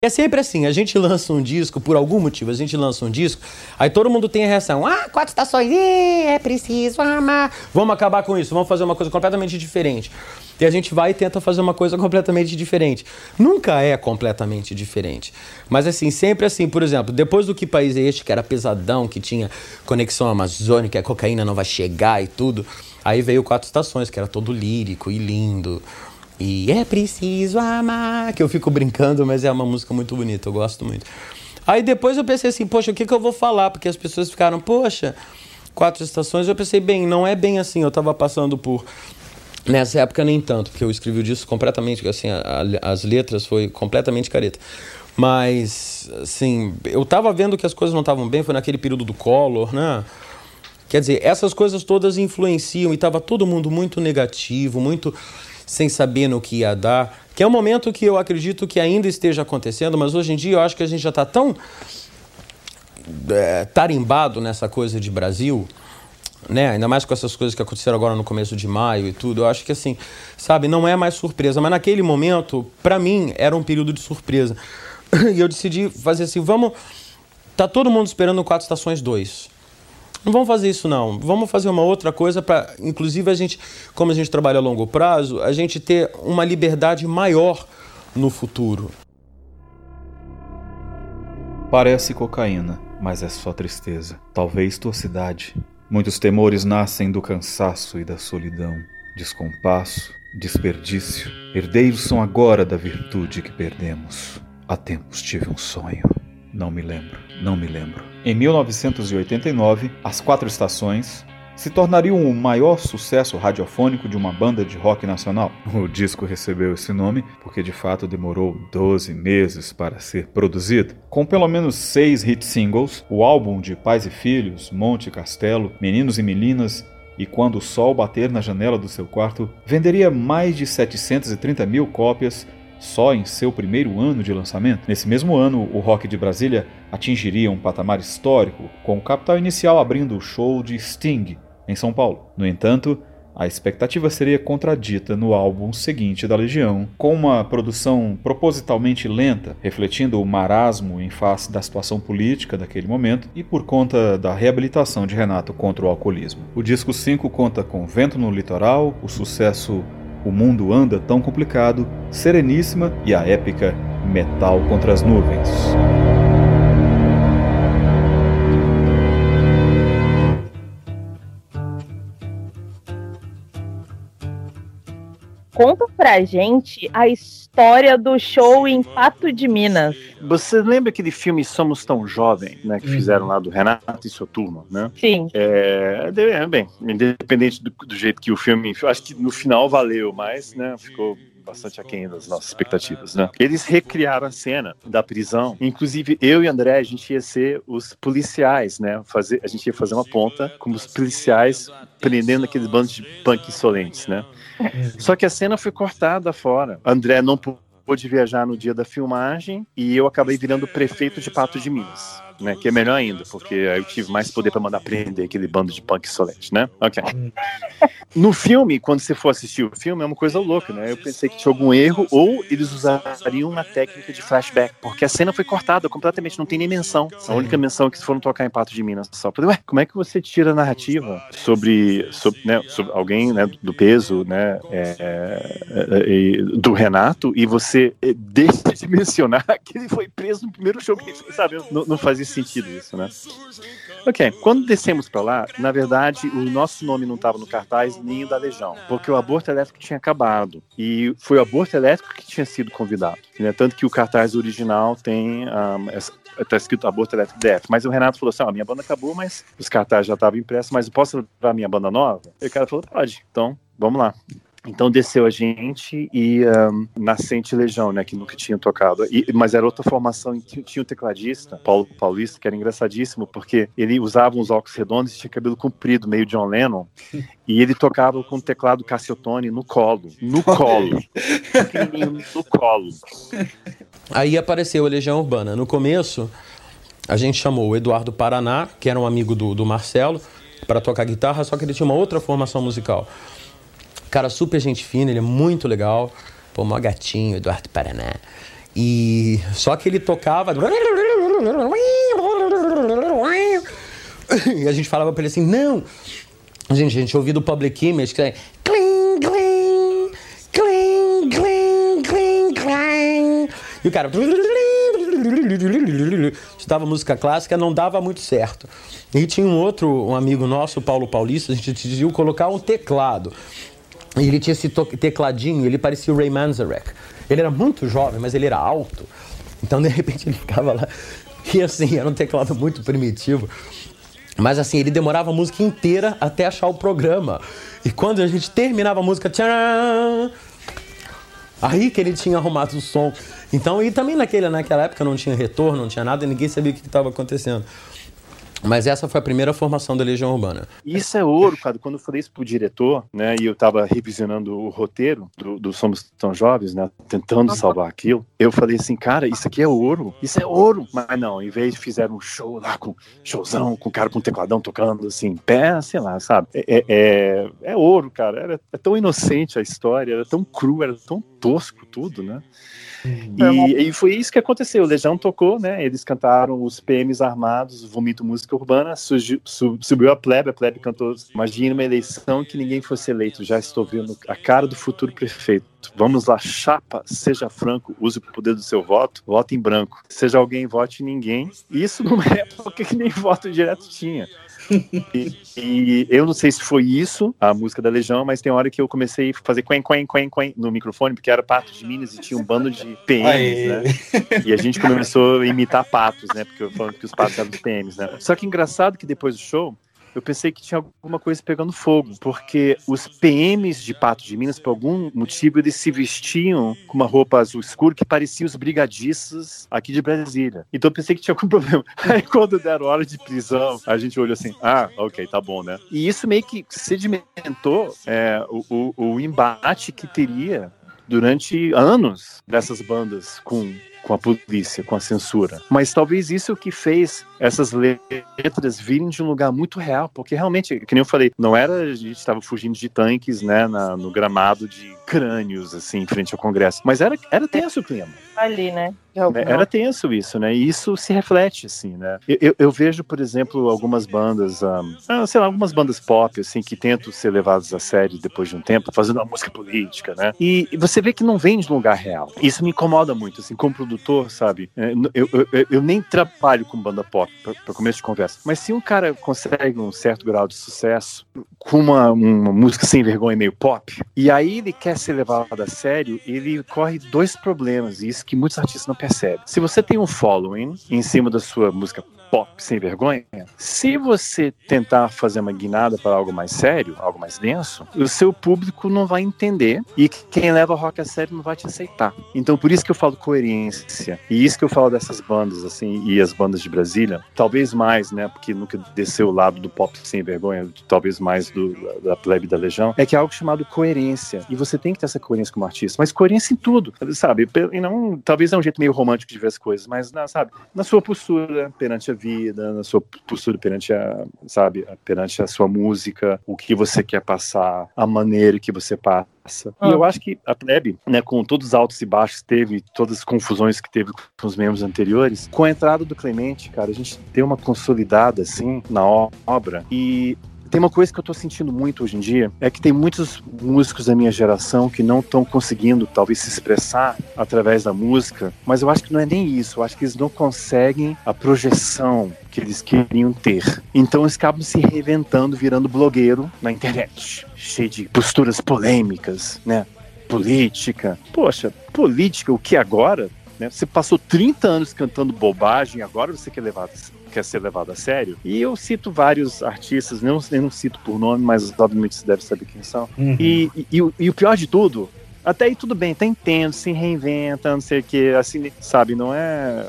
É sempre assim, a gente lança um disco, por algum motivo, a gente lança um disco, aí todo mundo tem a reação, ah, quatro estações, é preciso amar. Vamos acabar com isso, vamos fazer uma coisa completamente diferente. E a gente vai e tenta fazer uma coisa completamente diferente. Nunca é completamente diferente. Mas assim, sempre assim, por exemplo, depois do Que País é Este, que era pesadão, que tinha conexão amazônica, a cocaína não vai chegar e tudo, aí veio Quatro Estações, que era todo lírico e lindo. E é preciso amar, que eu fico brincando, mas é uma música muito bonita, eu gosto muito. Aí depois eu pensei assim, poxa, o que, que eu vou falar? Porque as pessoas ficaram, poxa, quatro estações. Eu pensei, bem, não é bem assim. Eu estava passando por Nessa época nem tanto, porque eu escrevi o disco completamente, assim, a, a, as letras foi completamente careta. Mas, assim, eu tava vendo que as coisas não estavam bem, foi naquele período do Collor, né? Quer dizer, essas coisas todas influenciam e tava todo mundo muito negativo, muito sem saber no que ia dar. Que é um momento que eu acredito que ainda esteja acontecendo, mas hoje em dia eu acho que a gente já está tão é, tarimbado nessa coisa de Brasil né? Ainda mais com essas coisas que aconteceram agora no começo de maio e tudo. Eu acho que assim, sabe, não é mais surpresa, mas naquele momento, para mim, era um período de surpresa. E eu decidi fazer assim, vamos tá todo mundo esperando o Quatro Estações 2. Não vamos fazer isso não. Vamos fazer uma outra coisa para, inclusive a gente, como a gente trabalha a longo prazo, a gente ter uma liberdade maior no futuro. Parece cocaína, mas é só tristeza. Talvez tua cidade Muitos temores nascem do cansaço e da solidão, descompasso, desperdício. Herdeiros são agora da virtude que perdemos. Há tempos tive um sonho. Não me lembro, não me lembro. Em 1989, As Quatro Estações, se tornaria o maior sucesso radiofônico de uma banda de rock nacional. O disco recebeu esse nome porque de fato demorou 12 meses para ser produzido. Com pelo menos seis hit singles, o álbum de Pais e Filhos, Monte Castelo, Meninos e Meninas e Quando o Sol Bater na Janela do Seu Quarto venderia mais de 730 mil cópias só em seu primeiro ano de lançamento. Nesse mesmo ano, o rock de Brasília atingiria um patamar histórico, com o capital inicial abrindo o show de Sting, em São Paulo. No entanto, a expectativa seria contradita no álbum seguinte da Legião, com uma produção propositalmente lenta, refletindo o marasmo em face da situação política daquele momento e por conta da reabilitação de Renato contra o alcoolismo. O disco 5 conta com Vento no Litoral, o sucesso O Mundo Anda Tão Complicado, Sereníssima e a épica Metal contra as Nuvens. Conta pra gente a história do show em Pato de Minas. Você lembra aquele filme Somos Tão Jovem, né? Que fizeram lá do Renato e sua turma, né? Sim. É, é bem, independente do, do jeito que o filme. Acho que no final valeu, mas, né? Ficou bastante aquém das nossas expectativas, né? Eles recriaram a cena da prisão. Inclusive, eu e André, a gente ia ser os policiais, né? Fazer, a gente ia fazer uma ponta como os policiais prendendo aqueles bandos de punk insolentes, né? Só que a cena foi cortada fora. André não pôde viajar no dia da filmagem e eu acabei virando prefeito de Pato de Minas né? Que é melhor ainda, porque aí eu tive mais poder para mandar prender aquele bando de punk solete, né? Ok. No filme, quando você for assistir o filme, é uma coisa louca, né? Eu pensei que tinha algum erro, ou eles usariam uma técnica de flashback, porque a cena foi cortada completamente, não tem nem menção. A única menção é que foram tocar em Pato de Minas só. Falei, ué, como é que você tira a narrativa sobre, sobre, né, sobre alguém né, do peso, né? É, é, é, do Renato, e você deixa de mencionar que ele foi preso no primeiro show que ele fez, sabe? Não, não fazia sentido isso, né? Ok, quando descemos para lá, na verdade, o nosso nome não estava no cartaz nem o da Legião, porque o aborto elétrico tinha acabado. E foi o aborto elétrico que tinha sido convidado. Né? Tanto que o cartaz original tem um, essa, tá escrito aborto elétrico DF. Mas o Renato falou assim: ó, minha banda acabou, mas os cartazes já estavam impressos, mas eu posso levar minha banda nova? E o cara falou: pode. Então, vamos lá. Então desceu a gente e um, Nascente Legião, né, que nunca tinha tocado. E, mas era outra formação, tinha o tecladista, Paulo Paulista, que era engraçadíssimo, porque ele usava uns óculos redondos e tinha cabelo comprido, meio John Lennon, e ele tocava com o teclado Cassiotone no colo, no colo, no colo. Aí apareceu a Legião Urbana. No começo, a gente chamou o Eduardo Paraná, que era um amigo do, do Marcelo, para tocar guitarra, só que ele tinha uma outra formação musical. Cara super gente fina, ele é muito legal. Pô, mó gatinho, Eduardo Paraná. E só que ele tocava. E a gente falava pra ele assim: não. Gente, a gente ouviu do Public Image que é. Cling, cling, cling, cling, cling, cling. E o cara. Estudava música clássica, não dava muito certo. E tinha um outro um amigo nosso, Paulo Paulista, a gente decidiu colocar um teclado. E ele tinha esse tecladinho, ele parecia o Ray Manzarek. Ele era muito jovem, mas ele era alto. Então, de repente, ele ficava lá. E assim, era um teclado muito primitivo. Mas assim, ele demorava a música inteira até achar o programa. E quando a gente terminava a música, tcharam, aí que ele tinha arrumado o som. Então, e também naquele, naquela época não tinha retorno, não tinha nada, ninguém sabia o que estava acontecendo. Mas essa foi a primeira formação da Legião Urbana. Isso é ouro, cara. Quando eu falei isso pro diretor, né, e eu tava revisionando o roteiro do, do Somos Tão Jovens, né, tentando salvar aquilo, eu falei assim, cara, isso aqui é ouro, isso é ouro. Mas não, em vez de fizeram um show lá com showzão, com o cara com tecladão tocando assim, pé, sei lá, sabe? É, é, é ouro, cara. Era, é tão inocente a história, era tão cru, era tão tosco tudo, né? E, e, foi isso que aconteceu. O Legião tocou, né? Eles cantaram os PMs armados, Vomito Música Urbana, subiu a plebe, a plebe cantou Imagina uma eleição que ninguém fosse eleito, já estou vendo a cara do futuro prefeito. Vamos lá, chapa, seja franco, use o poder do seu voto, vote em branco. Seja alguém, vote em ninguém. Isso numa época que nem voto direto tinha e, e, eu não sei se foi isso, a música da Legião, mas tem hora que eu comecei a fazer quen, quen, quen, quen no microfone, porque era Pato de Minas e tinha um bando de PMs, né? E a gente começou a imitar patos, né? Porque eu falando que os patos eram dos PMs, né? Só que engraçado que depois do show, eu pensei que tinha alguma coisa pegando fogo, porque os PMs de Pato de Minas, por algum motivo, eles se vestiam com uma roupa azul escuro que parecia os brigadistas aqui de Brasília. Então eu pensei que tinha algum problema. Aí quando deram hora de prisão, a gente olhou assim, ah, ok, tá bom, né? E isso meio que sedimentou é, o, o, o embate que teria durante anos dessas bandas com com a polícia, com a censura. Mas talvez isso o que fez essas letras virem de um lugar muito real, porque realmente, que nem eu falei, não era a gente estava fugindo de tanques, né, na, no gramado de crânios, assim, em frente ao Congresso, mas era, era tenso o clima. Ali, né? Né era tenso isso, né? E isso se reflete, assim, né? Eu, eu, eu vejo, por exemplo, algumas bandas, um, ah, sei lá, algumas bandas pop, assim, que tentam ser levadas a sério depois de um tempo, fazendo uma música política, né? E, e você vê que não vem de um lugar real. Isso me incomoda muito, assim, como produtor, sabe? É, eu, eu, eu, eu nem trabalho com banda pop, para começo de conversa, mas se um cara consegue um certo grau de sucesso com uma, uma música sem vergonha meio pop, e aí ele quer ser levado a sério, ele corre dois problemas, e isso que muitos artistas não percebem. Se você tem um following em cima da sua música pop sem vergonha, se você tentar fazer uma guinada para algo mais sério, algo mais denso, o seu público não vai entender e quem leva rock a sério não vai te aceitar. Então por isso que eu falo coerência e isso que eu falo dessas bandas assim e as bandas de Brasília, talvez mais, né, porque nunca desceu o lado do pop sem vergonha, talvez mais do da plebe da legião, é que é algo chamado coerência e você tem que ter essa coerência como artista, mas coerência em tudo, sabe? E não, talvez é um jeito meio romântico de ver as coisas, mas sabe, na sua postura perante a vida, na sua postura perante a, sabe, perante a sua música, o que você quer passar, a maneira que você passa. E eu ah. acho que a plebe, né, com todos os altos e baixos teve, todas as confusões que teve com os membros anteriores, com a entrada do Clemente, cara, a gente deu uma consolidada assim na obra e tem uma coisa que eu tô sentindo muito hoje em dia, é que tem muitos músicos da minha geração que não estão conseguindo, talvez, se expressar através da música, mas eu acho que não é nem isso, eu acho que eles não conseguem a projeção que eles queriam ter. Então eles acabam se reinventando, virando blogueiro na internet, cheio de posturas polêmicas, né? Política. Poxa, política, o que agora? Né? Você passou 30 anos cantando bobagem, agora você quer levar quer ser levado a sério. E eu cito vários artistas, não, eu não cito por nome, mas obviamente você deve saber quem são. Uhum. E, e, e, e, o pior de tudo, até aí tudo bem, tá entendo, se reinventa, não sei o que, assim, sabe, não é.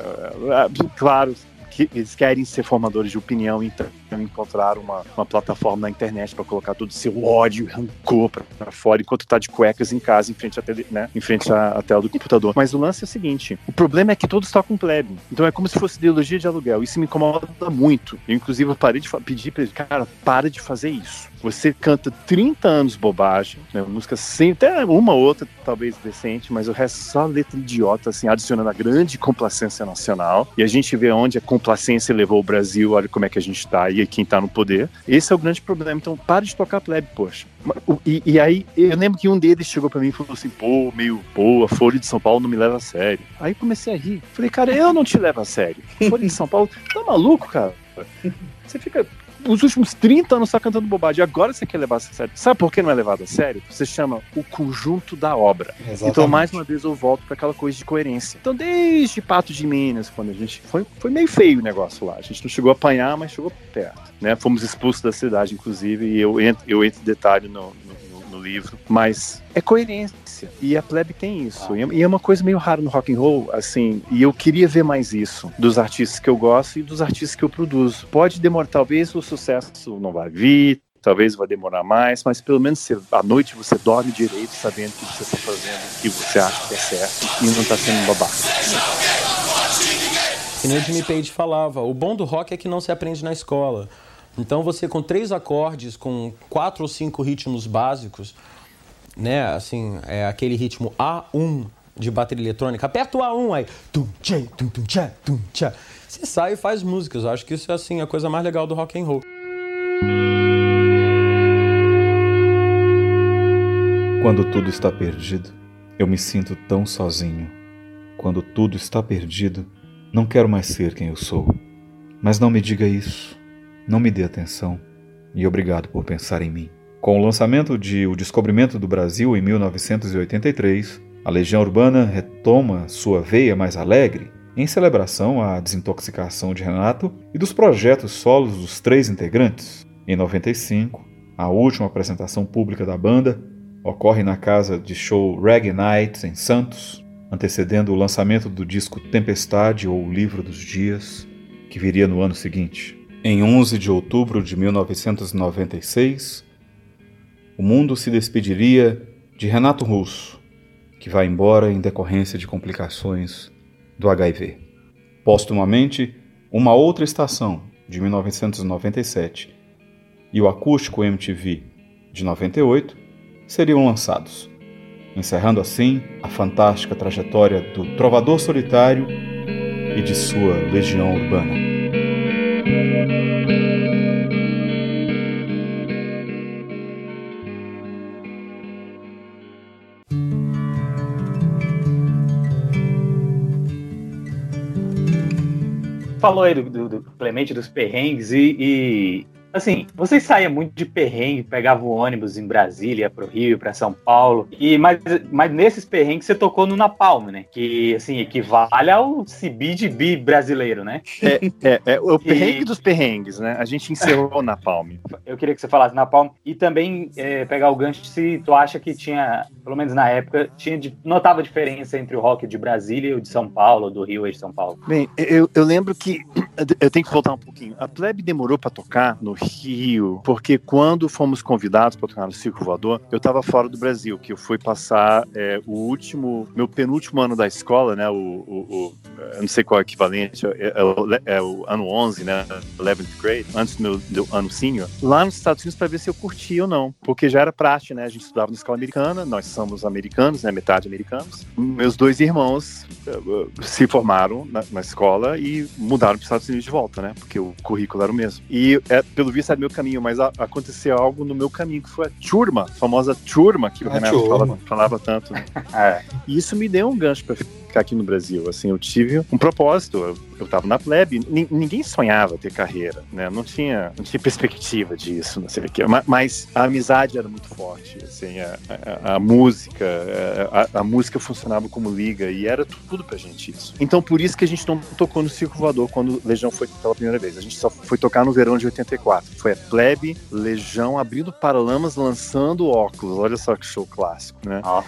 é claro que eles querem ser formadores de opinião, então encontrar uma, uma plataforma na internet para colocar todo o seu ódio rancor para fora enquanto tá de cuecas em casa, em frente, à tele, né, em frente à, à, tela do computador. Mas o lance é o seguinte: o problema é que todos tocam plebe. Então é como se fosse ideologia de aluguel. Isso me incomoda muito. Eu, inclusive, eu parei de pedir para ele, cara, para de fazer isso. Você canta 30 anos bobagem, né? Música sem, até uma outra, talvez decente, mas o resto só letra idiota, assim, adicionando a grande complacência nacional. E a gente vê onde a complacência levou o Brasil, olha como é que a gente tá quem tá no poder. Esse é o grande problema. Então, para de tocar plebe, poxa. E, e aí, eu lembro que um deles chegou para mim e falou assim: pô, meio, pô, a Folha de São Paulo não me leva a sério. Aí comecei a rir. Falei, cara, eu não te levo a sério. Folha de São Paulo, tá maluco, cara? Você fica os últimos 30 anos só cantando bobagem. Agora você quer levar a sério. Sabe por que não é levado a sério? Você chama o conjunto da obra. Exatamente. Então, mais uma vez, eu volto para aquela coisa de coerência. Então, desde Pato de Minas, quando a gente. Foi, foi meio feio o negócio lá. A gente não chegou a apanhar, mas chegou perto. Né? Fomos expulsos da cidade, inclusive, e eu entro, eu entro em detalhe no livro. Mas é coerência. E a plebe tem isso. Ah. E é uma coisa meio rara no rock and roll, assim, e eu queria ver mais isso dos artistas que eu gosto e dos artistas que eu produzo. Pode demorar, talvez o sucesso não vai vir, talvez vai demorar mais, mas pelo menos você, à noite você dorme direito sabendo que você está fazendo o que você acha que é certo e não está sendo babaca. Que nem o Jimmy Page falava, o bom do rock é que não se aprende na escola. Então você com três acordes, com quatro ou cinco ritmos básicos, né, assim, é aquele ritmo A1 de bateria eletrônica, aperta o A1 aí, tum, tchê, tum, tum, tchá, tum, tchá. Você sai e faz músicas. Eu acho que isso é assim a coisa mais legal do rock and roll. Quando tudo está perdido, eu me sinto tão sozinho. Quando tudo está perdido, não quero mais ser quem eu sou. Mas não me diga isso. Não me dê atenção. E obrigado por pensar em mim. Com o lançamento de O Descobrimento do Brasil em 1983, a Legião Urbana retoma sua veia mais alegre em celebração à desintoxicação de Renato e dos projetos solos dos três integrantes. Em 95, a última apresentação pública da banda ocorre na casa de show Reggae Nights em Santos, antecedendo o lançamento do disco Tempestade ou Livro dos Dias, que viria no ano seguinte. Em 11 de outubro de 1996, o mundo se despediria de Renato Russo, que vai embora em decorrência de complicações do HIV. Postumamente, uma outra estação, de 1997, e o acústico MTV, de 98, seriam lançados, encerrando assim a fantástica trajetória do trovador solitário e de sua legião urbana. Falou aí do, do, do Clemente, dos perrengues, e, e Assim, vocês saíam muito de perrengue, pegavam ônibus em Brasília, para o Rio, para São Paulo. E mas, mas nesses perrengues você tocou no Napalm, né? Que assim equivale ao CBDB brasileiro, né? É, é, é o perrengue e... dos perrengues, né? A gente encerrou o Napalm. Eu queria que você falasse Napalm e também é, pegar o gancho se tu acha que tinha, pelo menos na época, tinha notava diferença entre o rock de Brasília e o de São Paulo, do Rio e de São Paulo. Bem, eu, eu lembro que eu tenho que voltar um pouquinho. A plebe demorou para tocar no Rio, porque quando fomos convidados para tocar no Circo Voador, eu estava fora do Brasil, que eu fui passar é, o último, meu penúltimo ano da escola, né, o, o, o eu não sei qual é o equivalente, é, é, é, o ano 11, né, 11th grade, antes do meu do ano senior, lá nos Estados Unidos para ver se eu curtia ou não, porque já era praxe, né, a gente estudava na escola americana, nós somos americanos, né, metade americanos. Meus dois irmãos uh, se formaram na, na escola e mudaram para os Estados Unidos de volta, né, porque o currículo era o mesmo. E, é, pelo visto, era meu caminho, mas a, aconteceu algo no meu caminho, que foi a turma, a famosa turma que o Renato falava, falava, tanto. Né? é. E isso me deu um gancho para ficar aqui no Brasil. Assim, eu tive um propósito. Eu, eu tava na plebe, ninguém sonhava ter carreira, né? Não tinha, não tinha perspectiva disso, não sei o quê. Mas a amizade era muito forte, assim, a, a, a música, a, a, música funcionava como liga e era tudo pra gente isso. Então por isso que a gente não tocou no Circo Voador quando Legião foi pela primeira vez. A gente só foi tocar no verão de 84. Foi a plebe, Legião abrindo Paralamas, lançando óculos. Olha só que show clássico, né? Nossa.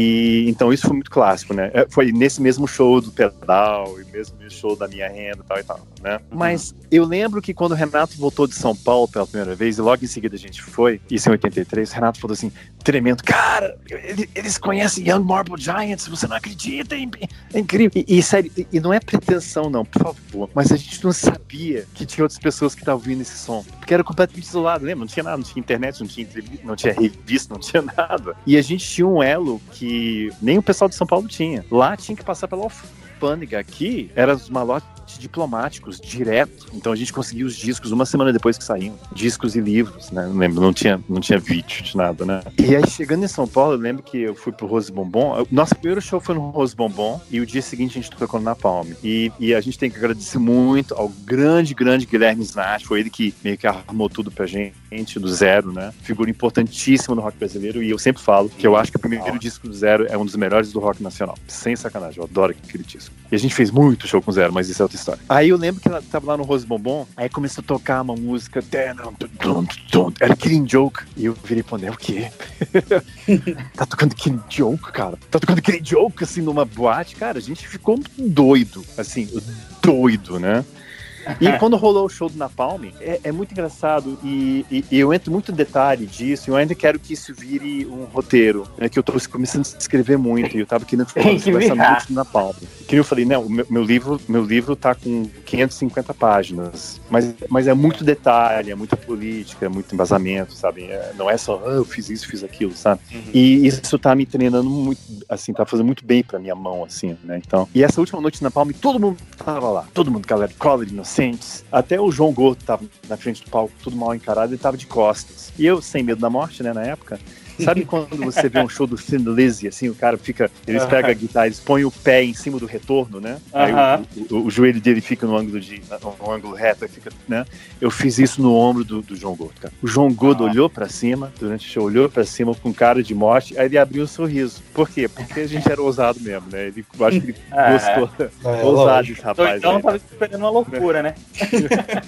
E então isso foi muito clássico, né? É, foi nesse mesmo show do pedal e mesmo show da minha renda e tal e tal, né? Mas eu lembro que quando o Renato voltou de São Paulo pela primeira vez, e logo em seguida a gente foi, isso em 83, o Renato falou assim, tremendo, cara, ele- eles conhecem Young Marble Giants, você não acredita, é, é incrível. E, e, sério, e- e não é pretensão não, por favor, mas a gente não sabia que tinha outras pessoas que estavam ouvindo esse som, porque era completamente isolado, lembra? Não tinha nada, não tinha internet, não tinha entrevista, não tinha revista, não tinha nada. E a gente tinha um elo que nem o pessoal de São Paulo tinha. Lá tinha que passar pela alfândega. Aqui era os malotes diplomáticos, direto. Então a gente conseguia os discos uma semana depois que saíam. Discos e livros, né? Não lembro, não tinha, não tinha vídeo de nada, né? E aí, chegando em São Paulo, eu lembro que eu fui pro Rose Bombom. Nosso primeiro show foi no Rose Bombom e o dia seguinte a gente tocou na Palme. E, e a gente tem que agradecer muito ao grande, grande Guilherme Snatch. Foi ele que meio que arrumou tudo pra gente, do zero, né? Figura importantíssima no rock brasileiro. E eu sempre falo que eu acho que o primeiro disco do zero é um dos melhores do rock nacional. Sem sacanagem, eu adoro aquele disco. E a gente fez muito show com zero, mas isso é outra história. Aí eu lembro que ela tava lá no Rose Bombom, aí começou a tocar uma música. Era Killing Joke. E eu virei pra André, o quê? tá tocando Killing Joke, cara? Tá tocando Killing Joke, assim, numa boate? Cara, a gente ficou doido, assim, doido, né? E quando rolou o show do Napalm, é, é muito engraçado e, e- e eu entro muito em detalhe disso. e Eu ainda quero que isso vire um roteiro, né, que eu tô começando a escrever muito e eu tava querendo que conversar virar. muito do Napalm. Que eu falei, não, o meu, meu livro, meu livro tá com 550 páginas, mas, mas é muito detalhe, é muita política, é muito embasamento, sabe? É- não é só, ah, eu fiz isso, fiz aquilo, sabe? E isso tá me treinando muito, assim, tá fazendo muito bem pra minha mão, assim, né? Então, e essa última noite na Palme, todo mundo tava lá. Todo mundo, galera, Collor, Inocentes. Até o João Gordo tava na frente do palco, tudo mal encarado, ele tava de costas. E eu, sem medo da morte, né, na época. Sabe quando você vê um show do Thin Lizzy, assim, o cara fica. Eles Aham. pegam a guitarra, eles põem o pé em cima do retorno, né? Aí Aham. o, o- o joelho dele fica no ângulo de. no ângulo reto, aí fica, né? Eu fiz isso no ombro do, do João Gordo, cara. O João Gordo olhou pra cima, durante o show, olhou pra cima com cara de morte, aí ele abriu um sorriso. Por quê? Porque a gente era ousado mesmo, né? Ele, eu acho que ele É. gostou. É, ousado esse rapaz. Então aí. tava esperando uma loucura, né?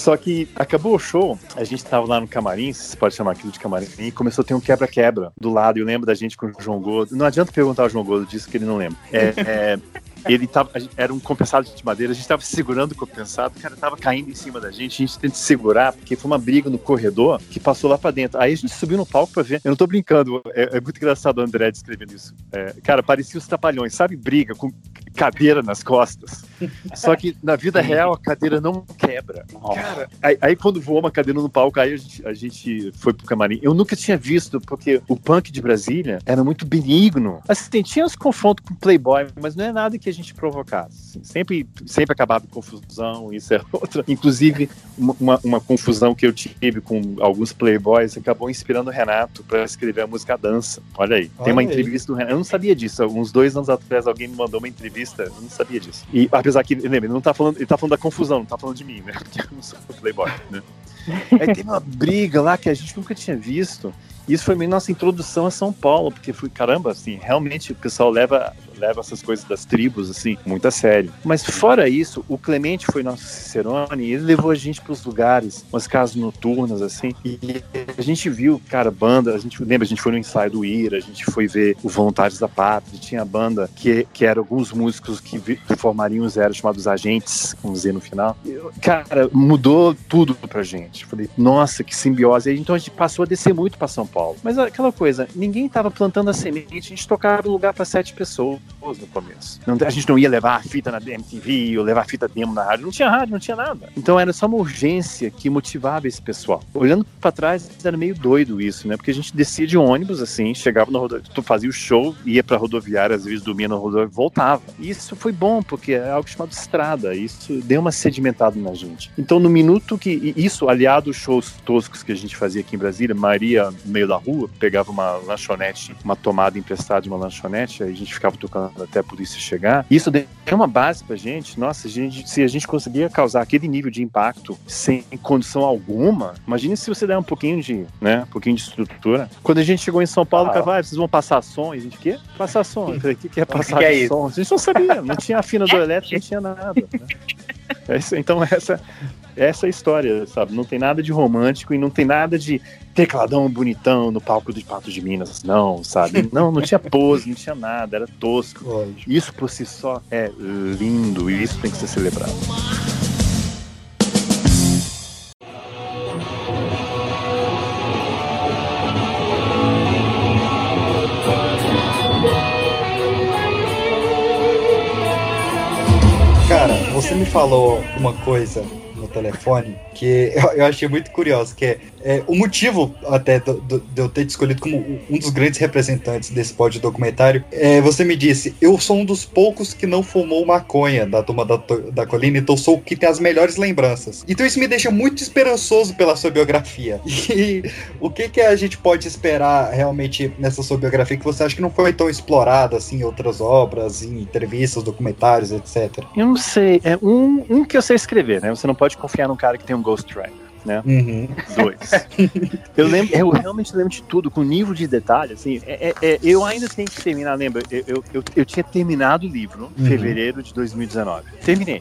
Só que acabou o show, a gente tava lá no camarim, se pode chamar aquilo de camarim, e começou a ter um quebra-quebra do lado. Eu lembro da gente com o João Gordo. Não adianta perguntar ao João Gordo disso que ele não lembra. É, é, ele tava, era um compensado de madeira, a gente tava segurando o compensado, o cara tava caindo em cima da gente, a gente tenta segurar, porque foi uma briga no corredor que passou lá pra dentro. Aí a gente subiu no palco pra ver. Eu não tô brincando, é, é muito engraçado o André descrevendo isso. É, cara, parecia os trapalhões, sabe? Briga com cadeira nas costas. Só que na vida real a cadeira não quebra. Cara, aí, aí quando voou uma cadeira no palco, aí a gente, a gente foi pro camarim. Eu nunca tinha visto, porque o punk de Brasília era muito benigno. Assim, tinha os confrontos com Playboy, mas não é nada que a gente provocasse. assim. sempre, sempre acabava em confusão, isso é outra. Inclusive, uma, uma, confusão que eu tive com alguns Playboys acabou inspirando o Renato para escrever a música Dança. Olha aí. Tem uma Olha aí. entrevista do Renato. Eu não sabia disso. Uns dois anos atrás alguém me mandou uma entrevista, eu não sabia disso. E apesar que, lembra, ele não tá falando, ele tá falando da confusão, não tá falando de mim, né? Porque eu não sou Playboy, né? Aí teve uma briga lá que a gente nunca tinha visto. E isso foi meio nossa introdução a São Paulo, porque foi, caramba, assim, realmente o pessoal leva, leva essas coisas das tribos, assim, muito a sério. Mas fora isso, o Clemente foi nosso Cicerone e ele levou a gente para os lugares, umas casas noturnas, assim, e a gente viu, cara, banda, a gente lembra, a gente foi no ensaio do Ira, a gente foi ver o Voluntários da Pátria, tinha banda que, que eram alguns músicos que formariam os eram chamados agentes, vamos dizer no final. Cara, mudou tudo pra gente. Falei, nossa, que simbiose. Então a gente passou a descer muito pra São Paulo. Mas aquela coisa, ninguém tava plantando a semente, a gente tocava lugar pra sete pessoas no começo. Não- a gente não ia levar a fita na MTV ou levar a fita demo na rádio, não tinha rádio, não tinha nada. Então era só uma urgência que motivava esse pessoal. Olhando pra trás, era meio doido isso, né? Porque a gente descia de ônibus, assim, chegava na rodoviária, fazia o show, ia pra rodoviária, às vezes dormia na rodoviária, voltava. E isso foi bom, porque é algo chamado estrada. Isso deu uma sedimentada na gente. Então, no minuto que. Isso, aliado aos shows toscos que a gente fazia aqui em Brasília, Maria, no meio da rua, pegava uma lanchonete, uma tomada emprestada de uma lanchonete, aí a gente ficava tocando até a polícia chegar. Isso deu uma base pra gente. Nossa, a gente, se a gente conseguia causar aquele nível de impacto sem condição alguma, imagine se você der um pouquinho de, né, um pouquinho de estrutura. Quando a gente chegou em São Paulo, o cara falou, ah, vocês vão passar som? E a gente, o quê? Passar som. Eu falei, o que, que é O que passar que é isso? som? A gente não sabia, não tinha afinador elétrico, não tinha nada. né? É então essa essa é a história, sabe? Não tem nada de romântico e não tem nada de tecladão bonitão no palco do Pato de Minas, não, sabe? Não, não tinha pose, não tinha nada, era tosco. Isso por si só é lindo e isso tem que ser celebrado. Cara, você me falou uma coisa no telefone que eu, eu achei muito curioso, que é, é o motivo até do, do, de eu ter te escolhido como um dos grandes representantes desse pódio documentário. É, você me disse, eu sou um dos poucos que não fumou maconha da turma da, da colina, então sou o que tem as melhores lembranças. Então isso me deixa muito esperançoso pela sua biografia. E o que, que a gente pode esperar realmente nessa sua biografia que você acha que não foi tão explorada assim em outras obras, em entrevistas, documentários, etc? Eu não sei, é um, um que eu sei escrever, né? Você não pode confiar num cara que tem um ghostwriter. Né? Uhum. Dois. eu lembro, eu realmente lembro de tudo, com nível de detalhe, assim, é, é, é, eu ainda tenho que terminar, lembra? Eu, eu, eu, eu tinha terminado o livro em Uhum. fevereiro de 2019. Terminei.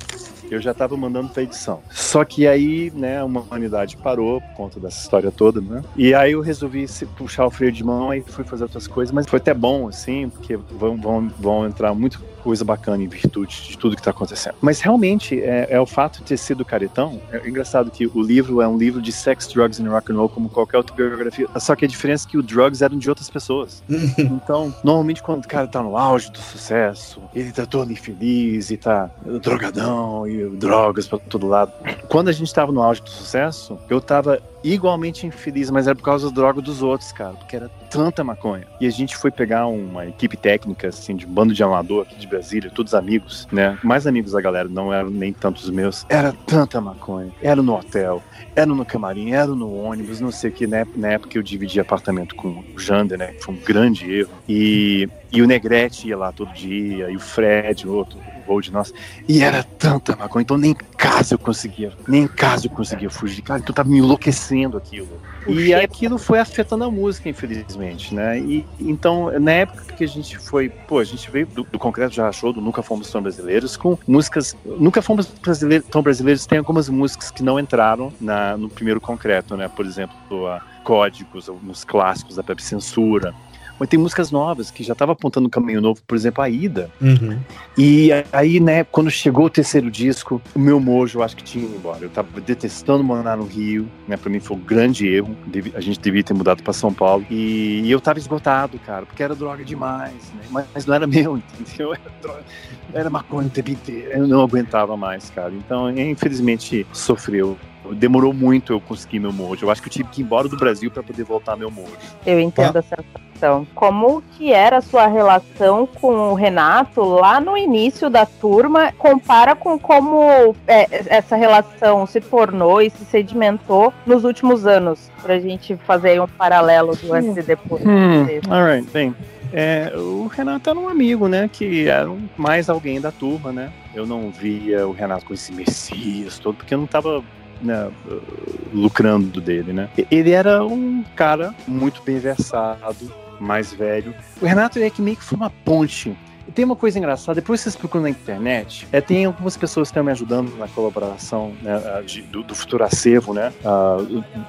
Eu já estava mandando para edição. Só que aí, né, a humanidade parou por conta dessa história toda, né? E aí eu resolvi se- puxar o freio de mão e fui fazer outras coisas, mas foi até bom, assim, porque vão, vão, vão entrar muita coisa bacana em virtude de tudo que está acontecendo. Mas realmente é, é o fato de ter sido caretão. É engraçado que o livro é um livro de sex, drugs and rock and roll, como qualquer outra biografia. Só que a diferença é que o drugs eram de outras pessoas. Então, normalmente quando o cara tá no auge do sucesso, ele tá todo infeliz e tá drogadão e drogas pra todo lado. Quando a gente tava no auge do sucesso, eu tava igualmente infeliz, mas era por causa da droga dos outros, cara, porque era tanta maconha. E a gente foi pegar uma equipe técnica, assim, de um bando de amador aqui de Brasília, todos amigos, né? Mais amigos da galera, não eram nem tantos meus. Era tanta maconha. Era no hotel, era no camarim, era no ônibus, não sei o que. Na, na época eu dividi apartamento com o Jander, né? Foi um grande erro. E, e o Negrete ia lá todo dia, e o Fred, outro, de nós. E era tanta maconha, então nem em casa eu conseguia, nem em casa eu conseguia fugir. Cara, então tava me enlouquecendo aquilo. E aquilo foi afetando a música, infelizmente, né? E então, na época que a gente foi, pô, a gente veio do, do Concreto Já Achou, do Nunca Fomos Tão Brasileiros, com músicas. Nunca Fomos brasileiros, Tão Brasileiros tem algumas músicas que não entraram na, no primeiro Concreto, né? Por exemplo, a Códigos, alguns clássicos da Pepe Censura. Mas tem músicas novas que já estavam apontando um caminho novo, por exemplo, a Ida. Uhum. E aí, né, quando chegou o terceiro disco, o meu mojo eu acho que tinha ido embora. Eu tava detestando morar no Rio, né? Pra mim foi um grande erro. A gente devia ter mudado pra São Paulo. E, e eu tava esgotado, cara, porque era droga demais, né? Mas, mas não era meu, entendeu? Era, droga, era maconha o tempo inteiro. Eu não aguentava mais, cara. Então, infelizmente, sofreu. Demorou muito eu conseguir meu mojo. Eu acho que eu tive que ir embora do Brasil pra poder voltar meu mojo. Eu entendo a sensação. Como que era a sua relação com o Renato lá no início da turma? Compara com como é, essa relação se tornou e se sedimentou nos últimos anos, pra gente fazer aí um paralelo do antes e depois. Hum, alright, bem. é, o Renato era um amigo, né? Que era mais alguém da turma, né? Eu não via o Renato com esse Messias todo, porque eu não tava né, lucrando dele, né? Ele era um cara muito bem versado, mais velho. O Renato é que meio que foi uma ponte. E tem uma coisa engraçada, depois vocês procuram na internet, é, tem algumas pessoas que estão me ajudando na colaboração né, de- do, do futuro acervo, né? ah,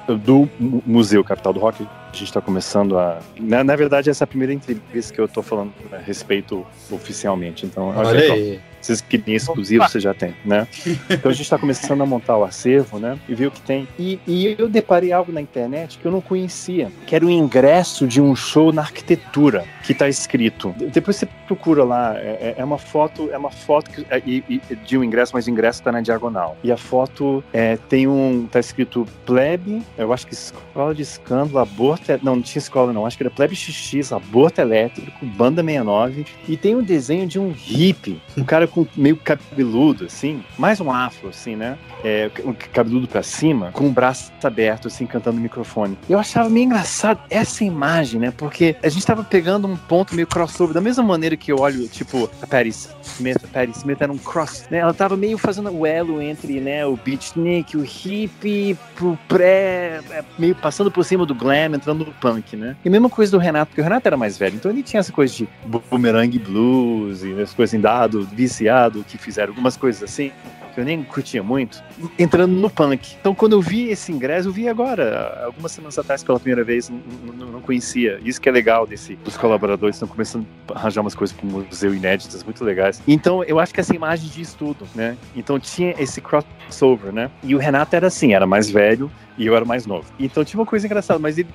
do, do Mu- Museu Capital do Rock. A gente está começando a. Na, na verdade, essa é a primeira entrevista que eu estou falando a respeito oficialmente. Então, Olha aí. Vocês queriam exclusivo, você já tem, né? Então a gente está começando a montar o acervo, né? E ver o que tem. E, e eu deparei algo na internet que eu não conhecia, que era o ingresso de um show na arquitetura, que está escrito. Depois você procura lá, é, é uma foto, é uma foto que, é, e- de um ingresso, mas o ingresso está na diagonal. E a foto é, tem um, tá escrito plebe, eu acho que escola de escândalo, aborto, é- não, não tinha escola não, acho que era plebe XX, aborto elétrico, banda 69, e tem um desenho de um hippie, um cara com meio cabeludo, assim, mais um afro, assim, né? É, um cabeludo pra cima, com o braço aberto, assim, cantando no microfone. Eu achava meio engraçado essa imagem, né? Porque a gente tava pegando um ponto meio crossover, da mesma maneira que eu olho, tipo, a Paris Smith, a Paris Smith era um cross, né? Ela tava meio fazendo o elo entre, né, o beatnik, o hippie, pro pré, é, meio passando por cima do glam, entrando no punk, né? E a mesma coisa do Renato, porque o Renato era mais velho, então ele tinha essa coisa de boomerang blues e as coisas em dado, que fizeram algumas coisas assim. que eu nem curtia muito, entrando no punk. Então, quando eu vi esse ingresso, eu vi agora, algumas semanas atrás, pela primeira vez, não, conhecia. Isso que é legal desse, dos colaboradores, estão começando a arranjar umas coisas para o museu inéditas, muito legais. Então, eu acho que essa imagem diz tudo, né? Então, tinha esse crossover, né? E o Renato era assim, era mais velho, e eu era mais novo. Então tinha uma coisa engraçada, mas ele,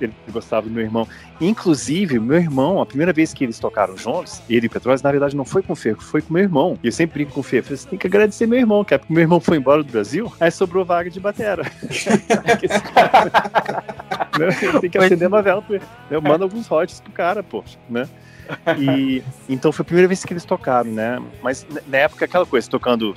ele gostava do meu irmão. Inclusive, meu irmão, a primeira vez que eles tocaram juntos, ele e o Petrópolis, na verdade não foi com o Fê, foi com meu irmão. E eu sempre brinco com o Fê, eu falei, você tem que agradecer meu irmão, que é porque meu irmão foi embora do Brasil, aí sobrou vaga de batera. tem que acender uma vela. Eu mando alguns royalties pro cara, poxa, né? E então foi a primeira vez que eles tocaram, né? Mas na época aquela coisa, tocando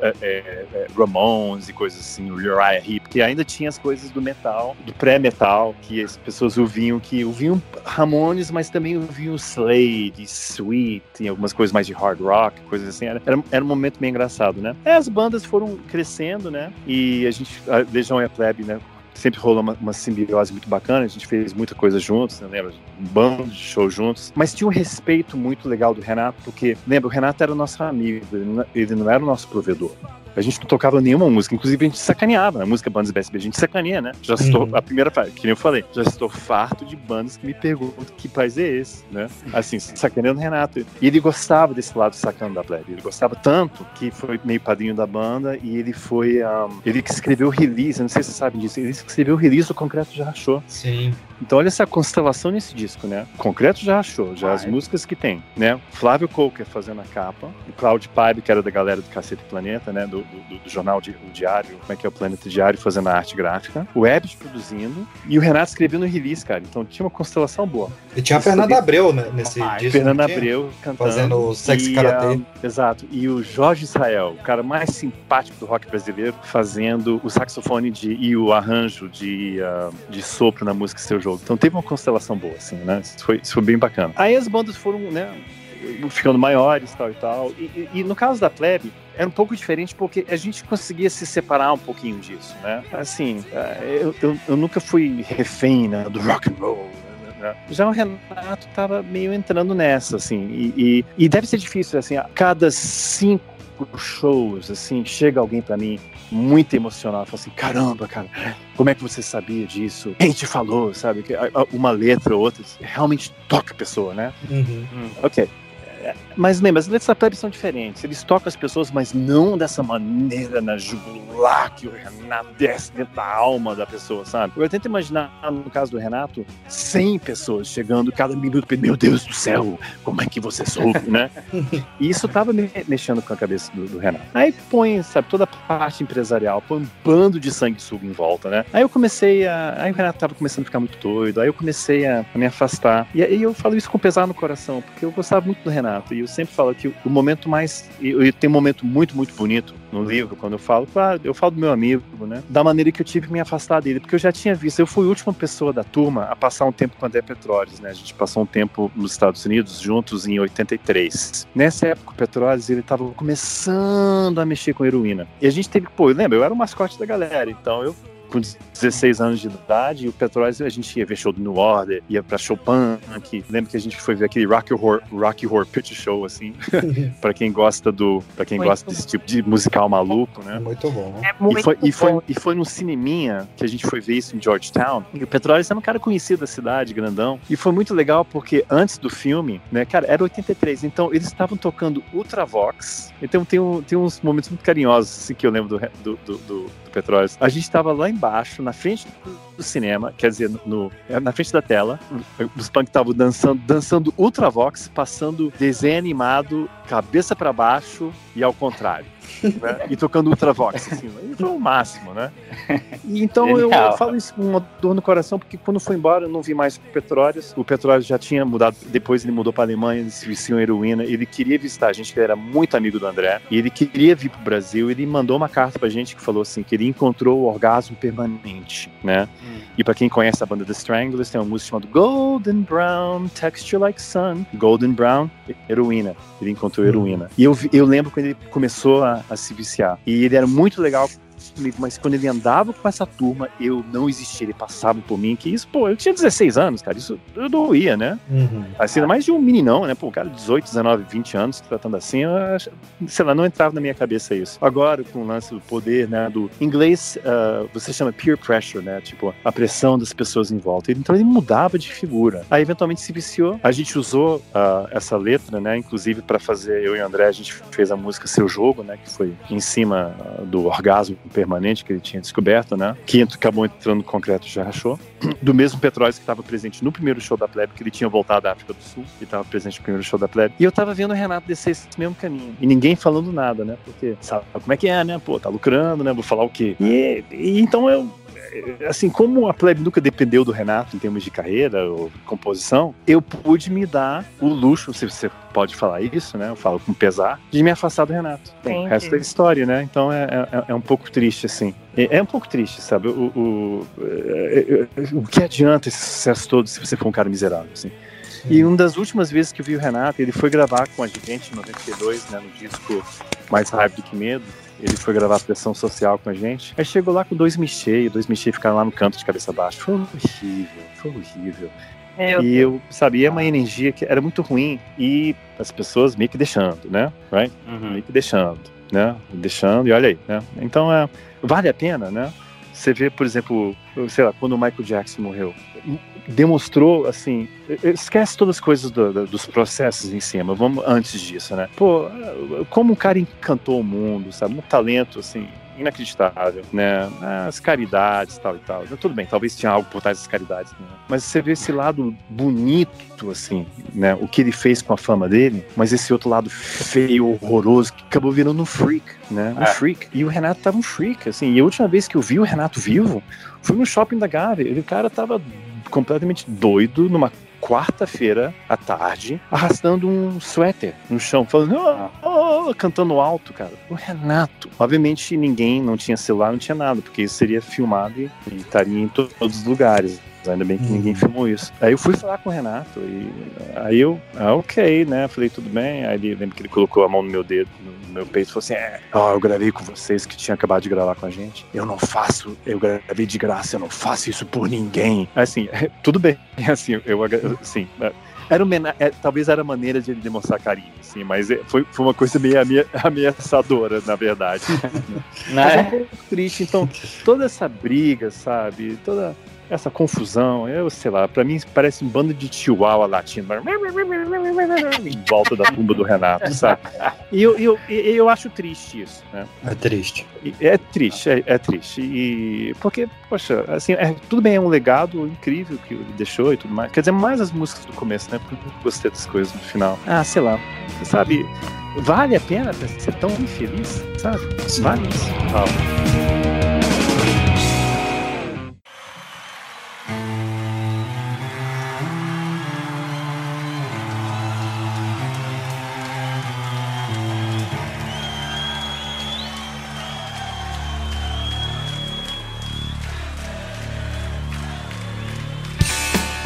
é, é, é, Ramones e coisas assim, Uriah Heep, que ainda tinha as coisas do metal, do pré-metal, que as pessoas ouviam, que ouviam Ramones, mas também ouviam Slade, Sweet, e algumas coisas mais de hard rock, coisas assim. Era, era um momento meio engraçado, né? as bandas foram crescendo, né? E a gente, a Legião e a Plebe, né? Sempre rolou uma, uma, simbiose muito bacana, a gente fez muita coisa juntos, né, lembra? Um bando de show juntos, mas tinha um respeito muito legal do Renato, porque, lembra, o Renato era o nosso amigo, ele não, ele não era o nosso provedor. A gente não tocava nenhuma música, inclusive a gente sacaneava. A música Bandas BSB, a gente sacaneia, né? Já estou, uhum. a primeira parte, que nem eu falei, já estou farto de bandas que me perguntam que país é esse, né? Assim, sacaneando o Renato. E ele gostava desse lado sacando da plebe. Ele gostava tanto que foi meio padrinho da banda e ele foi. Um, ele que escreveu o release, não sei se você sabe disso, ele que escreveu o release do Concreto Já Achou. Sim. Então olha essa constelação nesse disco, né? Concreto já achou, já as músicas que tem, né? Flávio Coker fazendo a capa, o Claudio Pibe, que era da galera do Cacete Planeta, né? Do, do, do jornal de, o Diário, como é que é o Planeta Diário, fazendo a arte gráfica, o Ebs produzindo e o Renato escrevendo no release, cara. Então tinha uma constelação boa. E tinha a Fernanda Abreu né, nesse ah, disco. Fernanda Abreu cantando. Fazendo o Sexy Karatê. exato. E o Jorge Israel, o cara mais simpático do rock brasileiro, fazendo o saxofone de, e o arranjo de, uh, de sopro na música Seu Jogo. Então teve uma constelação boa, assim, né? Isso foi, isso foi bem bacana. Aí as bandas foram, né? Ficando maiores tal e tal. E, e, e, no caso da Plebe, era um pouco diferente porque a gente conseguia se separar um pouquinho disso, né? Assim, é, eu, eu, eu nunca fui refém né, do rock and roll, né? já o Renato tava meio entrando nessa, assim, e, e, e, deve ser difícil, assim, a cada cinco shows, assim, chega alguém para mim muito emocionado, fala assim, caramba, cara, como é que você sabia disso? Quem te falou, sabe? Uma letra ou outra realmente toca a pessoa, né? Uhum. Hum, ok. Mas lembra, as letras da plebe são diferentes. Eles tocam as pessoas, mas não dessa maneira na jugular que o Renato desce dentro da alma da pessoa, sabe? Eu tento imaginar, no caso do Renato, 100 pessoas chegando cada minuto, meu Deus do céu, como é que você soube, né? E isso tava me mexendo com a cabeça do, do, Renato. Aí põe, sabe, toda a parte empresarial, põe um bando de sanguessuga em volta, né? Aí eu comecei a. Aí o Renato tava começando a ficar muito doido, aí eu comecei a me afastar. E aí eu falo isso com pesar no coração, porque eu gostava muito do Renato. E eu sempre falo que o momento mais. Eu tenho um momento muito, muito bonito no livro, quando eu falo, claro, eu falo do meu amigo, né? Da maneira que eu tive que me afastar dele, porque eu já tinha visto, eu fui a última pessoa da turma a passar um tempo com André Petroles, né? A gente passou um tempo nos Estados Unidos juntos em 83. Nessa época, o Petroles, ele tava começando a mexer com heroína. E a gente teve, pô, lembra, eu era o mascote da galera, então eu com 16 anos de idade, e o Petrópolis a gente ia ver show do New Order, ia pra Chopin, que lembra que a gente foi ver aquele Rocky Horror, Rocky Horror Picture Show, assim, pra quem gosta do, pra quem muito gosta bom. desse tipo de musical maluco, né? Muito bom. É muito e foi, bom. E foi, e foi no cineminha que a gente foi ver isso em Georgetown, e o Petrópolis era um cara conhecido da cidade, grandão, e foi muito legal porque antes do filme, né, cara, era 83, então eles estavam tocando Ultravox, então tem, um, tem uns momentos muito carinhosos, assim, que eu lembro do, do, do, do Petrópolis. A gente estava lá embaixo, na frente do cinema, quer dizer, no, na frente da tela. Os punk estavam dançando, dançando Ultravox, passando desenho animado, cabeça para baixo e ao contrário né? E tocando Ultravox, assim, foi o máximo, né? E então eu, eu, falo isso com uma dor no coração, porque quando foi embora eu não vi mais o Petróleos. O Petróleos já tinha mudado, depois ele mudou para Alemanha, ele se vestiu em heroína, ele queria visitar a gente, que era muito amigo do André, e ele queria vir pro Brasil, ele mandou uma carta pra gente que falou assim, que ele encontrou o orgasmo permanente, né? Hum. E para quem conhece a banda The Stranglers, tem uma música chamada Golden Brown, Texture Like Sun. Golden Brown, heroína. Ele encontrou heroína. E eu, eu lembro quando ele começou a, a, se viciar. E ele era muito legal comigo, mas quando ele andava com essa turma, eu não existia, ele passava por mim, que isso, pô, eu tinha 16 anos, cara, isso eu doía, né? Uhum. Assim, mais de um meninão, né? Pô, cara de 18, 19, 20 anos tratando assim, ach- sei lá, não entrava na minha cabeça isso. Agora, com o lance do poder, né, do em inglês, ah, você chama peer pressure, né? Tipo, a pressão das pessoas em volta. Então ele mudava de figura. Aí eventualmente se viciou. A gente usou ah, essa letra, né? Inclusive para fazer eu e o André, a gente fez a música Seu Jogo, né? Que foi em cima do orgasmo permanente que ele tinha descoberto, né? Que acabou entrando no concreto já rachou. Do mesmo Petróis que estava presente no primeiro show da Plebe, que ele tinha voltado da África do Sul e estava presente no primeiro show da Plebe. E eu tava vendo o Renato descer esse mesmo caminho. E ninguém falando nada, né? Porque sabe como é que é, né? Pô, tá lucrando, né? Vou falar o quê? E, e então eu assim, como a plebe nunca dependeu do Renato em termos de carreira ou composição, eu pude me dar o luxo, se você pode falar isso, né? Eu falo com pesar, de me afastar do Renato. Bom, o resto é história, né? Então é, é, é um pouco triste, assim. É, é um pouco triste, sabe? O, o, é, é, o que adianta esse sucesso todo se você for um cara miserável, assim? E uma das últimas vezes que eu vi o Renato, ele foi gravar com a gente em 92, né, no disco Mais Raiva do que Medo. Ele foi gravar Pressão Social com a gente. Aí chegou lá com dois Michê, dois Michê ficaram lá no canto de cabeça baixa. Foi horrível, foi horrível. Meu e eu sabia uma energia que era muito ruim e as pessoas meio que deixando, né? Right? Meio que deixando, né? Deixando e olha aí, né? Então é, vale a pena, né? Você vê, por exemplo, sei lá, quando o Michael Jackson morreu, demonstrou assim, esquece todas as coisas do- do- dos processos em cima, vamos antes disso, né? Pô, como o cara encantou o mundo, sabe? Um talento assim inacreditável, né? As caridades, tal e tal. Tudo bem, talvez tinha algo por trás das caridades, né? Mas você vê esse lado bonito, assim, né? O que ele fez com a fama dele, mas esse outro lado feio, horroroso, que acabou virando um freak, né? Um É. freak. E o Renato tava um freak, assim. E a última vez que eu vi o Renato vivo foi no shopping da Gávea. E o cara tava completamente doido numa quarta-feira à tarde, arrastando um suéter no chão, falando, "Oh, oh", cantando alto, cara. O Renato. Obviamente ninguém, não tinha celular, não tinha nada, porque isso seria filmado e, e estaria em to- todos os lugares. Ainda bem que ninguém filmou isso. Aí eu fui falar com o Renato e aí eu, ah, ok, né? Falei, tudo bem. Aí ele lembra que ele colocou a mão no meu dedo, no meu peito e falou assim: É, ó, eu gravei com vocês que tinha acabado de gravar com a gente. Eu não faço, eu gravei de graça, eu não faço isso por ninguém. Assim, tudo bem. Assim, eu assim, era uma, é, talvez era a maneira de ele demonstrar carinho, assim, mas é- foi, foi uma coisa meio amea- ameaçadora, na verdade. Mas é um pouco triste, então, toda essa briga, sabe, toda essa confusão, eu sei lá, pra mim parece um bando de chihuahua latindo em volta da tumba do Renato, sabe? E eu, eu, e eu acho triste isso, né? É triste. É triste, é, é triste. E porque, poxa, assim, é, tudo bem, é um legado incrível que ele deixou e tudo mais. Quer dizer, mais as músicas do começo, né? Porque eu nunca gostei das coisas no final. Ah, sei lá. Você sabe, vale a pena ser tão infeliz, sabe? Vale isso. Ah.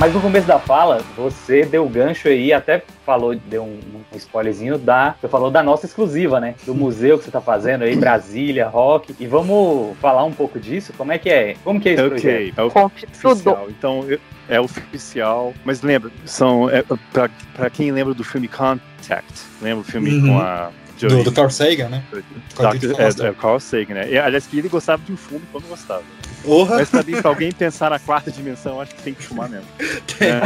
Mas no começo da fala, você deu gancho aí, até falou, deu um, um spoilerzinho da. Você falou da nossa exclusiva, né? Do museu que você tá fazendo aí, Brasília, Rock. E vamos falar um pouco disso? Como é que é? Como que é esse Ok, projeto? é oficial. Então, eu- é oficial. Mas lembra, são. É, pra, pra quem lembra do filme Contact, lembra o filme Uhum. com a. Do, do Carl Sagan, né? Faustão. É, é, Carl Sagan, né? E, aliás, que ele gostava de um filme quando gostava. Porra! Mas sabia pra alguém pensar na quarta dimensão, acho que tem que fumar mesmo. É.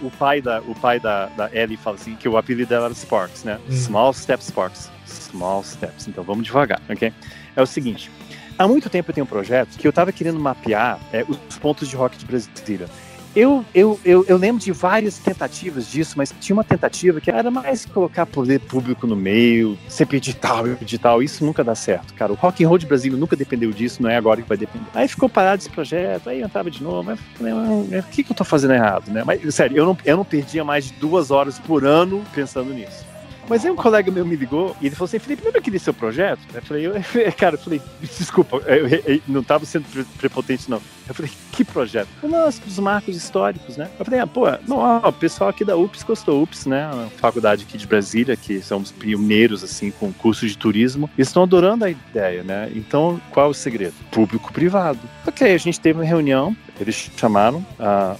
O pai, da, o pai da, da Ellie fala assim que o apelido dela era Sparks, né? Hum. Small Steps Sparks. Small Steps. Então vamos devagar, ok? É o seguinte. Há muito tempo eu tenho um projeto que eu tava querendo mapear é, os pontos de rock de Brasília. Eu, eu, eu, eu lembro de várias tentativas disso, mas tinha uma tentativa que era mais colocar poder público no meio, sempre edital, edital, isso nunca dá certo, cara. O Rock and Roll de Brasília nunca dependeu disso, não é agora que vai depender. Aí ficou parado esse projeto, aí eu tava de novo, mas falei, "Ah, o que, que eu tô fazendo errado, né? Mas, sério, eu não, eu não perdia mais de duas horas por ano pensando nisso. Mas aí um colega meu me ligou e ele falou assim, Felipe, lembra aquele seu projeto? Eu falei, eu, cara, eu falei, desculpa, eu, eu- não tava sendo pre- prepotente, não. Eu falei, que projeto? Nossa, dos marcos históricos, né? Eu falei, ah, pô, não, ó, o pessoal aqui da UPS gostou, UPS, né? A faculdade aqui de Brasília, que são os pioneiros, assim, com curso de turismo, eles estão adorando a ideia, né? Então, qual é o segredo? Público-privado. Ok, a gente teve uma reunião, eles chamaram a,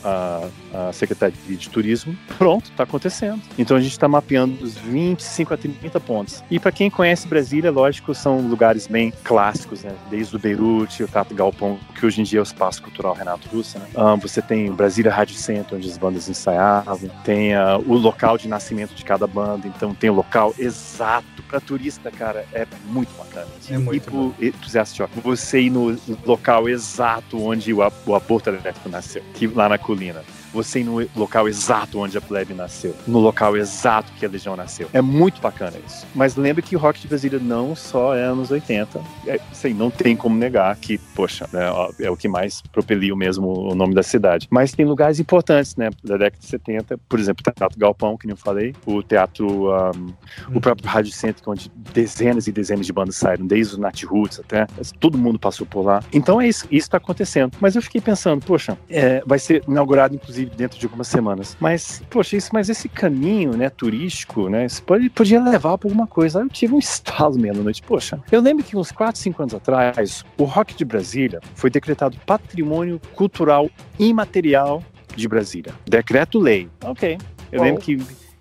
a, a Secretaria de Turismo. Pronto, está acontecendo. Então a gente está mapeando os 25 a 30 pontos. E para quem conhece Brasília, lógico, são lugares bem clássicos, né? Desde o Beirute, o Tato Galpão, que hoje em dia é o Espaço Cultural Renato Russo. Né? Um, você tem Brasília Rádio Centro, onde as bandas ensaiavam. Tem uh, o local de nascimento de cada banda. Então tem o local exato. Para turista, cara, é muito bacana. É muito e pro entusiasta você ir no local exato onde o, o aborto elétrico nasceu, que, lá na colina. Você ir no local exato onde a plebe nasceu, no local exato que a Legião nasceu. É muito bacana isso. Mas lembre que o rock de Brasília não só é anos 80. É, assim, não tem como negar que, poxa, né, é o que mais propeliu mesmo o nome da cidade. Mas tem lugares importantes, né, da década de 70, por exemplo, o Teatro Galpão, que nem eu falei, o Teatro, um, o próprio Rádio Centro, onde dezenas e dezenas de bandas saíram, desde os Nat Roots até, todo mundo passou por lá. Então é isso, isso está acontecendo. Mas eu fiquei pensando, poxa, é, vai ser inaugurado inclusive dentro de algumas semanas. Mas, poxa, isso, mas esse caminho, né, turístico, né, isso pode, podia levar para alguma coisa. Aí eu tive um estalo meia-noite. Poxa, eu lembro que uns 4, 5 anos atrás, o Rock de Brasília foi decretado Patrimônio Cultural Imaterial de Brasília. Decreto-lei. Ok. Eu Uau. lembro que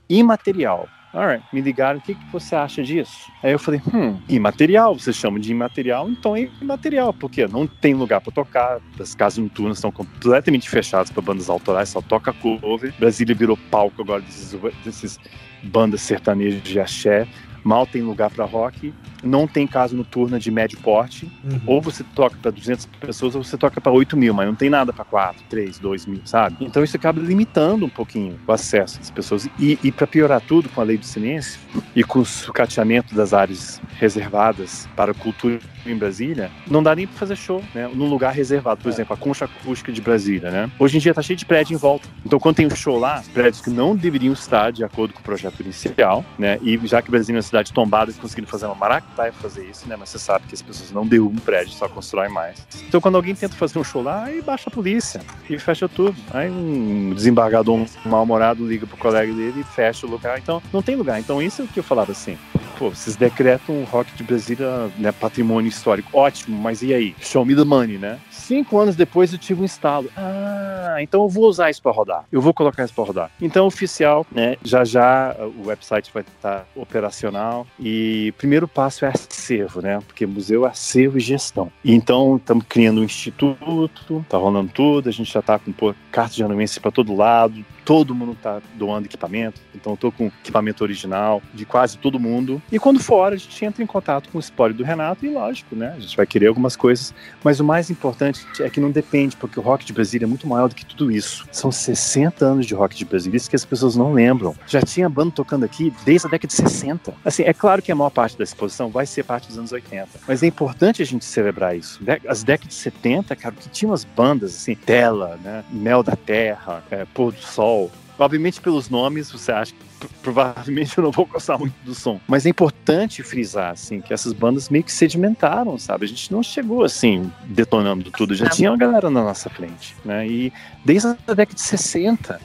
imaterial. Alright, me ligaram, o que, que você acha disso? Aí eu falei, hum, imaterial, você chama de imaterial, então é imaterial, porque não tem lugar para tocar, as casas noturnas estão completamente fechadas para bandas autorais, só toca cover. Brasília virou palco agora desses, desses bandas sertanejas de axé, mal tem lugar para rock, não tem casa noturna de médio porte, Uhum. ou você toca para 200 pessoas ou você toca para 8 mil, mas não tem nada para 4, 3, 2 mil, sabe? Então isso acaba limitando um pouquinho o acesso das pessoas. E, e para piorar tudo, com a lei do silêncio e com o sucateamento das áreas reservadas para cultura em Brasília, não dá nem para fazer show, né? Num lugar reservado, por exemplo, a Concha Acústica de Brasília, né? Hoje em dia tá cheio de prédio em volta. Então quando tem um show lá, prédios que não deveriam estar de acordo com o projeto inicial, né? E já que Brasília é uma cidade tombada, eles conseguiram fazer uma maracutaia pra fazer isso, né? Mas você sabe que as pessoas não derrubam prédio, só constroem mais. Então quando alguém tenta fazer um show lá, aí baixa a polícia e fecha tudo. Aí um desembargador um mal-humorado liga pro colega dele e fecha o lugar. Então não tem lugar. Então isso é o que eu falava assim. Pô, vocês decretam o rock de Brasília, né, patrimônio histórico. Ótimo, mas e aí? Show me the money, né? Cinco anos depois eu tive um instalo. Ah, então eu vou usar isso para rodar. Eu vou colocar isso para rodar. Então, oficial, né? Já já o website vai estar operacional. E o primeiro passo é acervo, né? Porque museu é acervo e gestão. Então, estamos criando um instituto, tá rolando tudo. A gente já tá com pô, carta de anuência para todo lado. Todo mundo tá doando equipamento. Então, eu tô com equipamento original de quase todo mundo. E quando for, a gente entra em contato com o espólio do Renato. E lógico, né? A gente vai querer algumas coisas. Mas o mais importante é que não depende, porque o rock de Brasília é muito maior do que tudo isso. São 60 anos de rock de Brasília, isso que as pessoas não lembram. Já tinha banda tocando aqui desde a década de 60. Assim, é claro que a maior parte da exposição vai ser parte dos anos 80, mas é importante a gente celebrar isso. As décadas de 70, cara, que tinha umas bandas assim, Tela, né? Mel da Terra, é, Pôr do Sol. Obviamente, pelos nomes, você acha que provavelmente eu não vou gostar muito do som. Mas é importante frisar, assim, que essas bandas meio que sedimentaram, sabe? A gente não chegou, assim, detonando tudo. Já tinha uma galera na nossa frente, né? E desde a década de 60,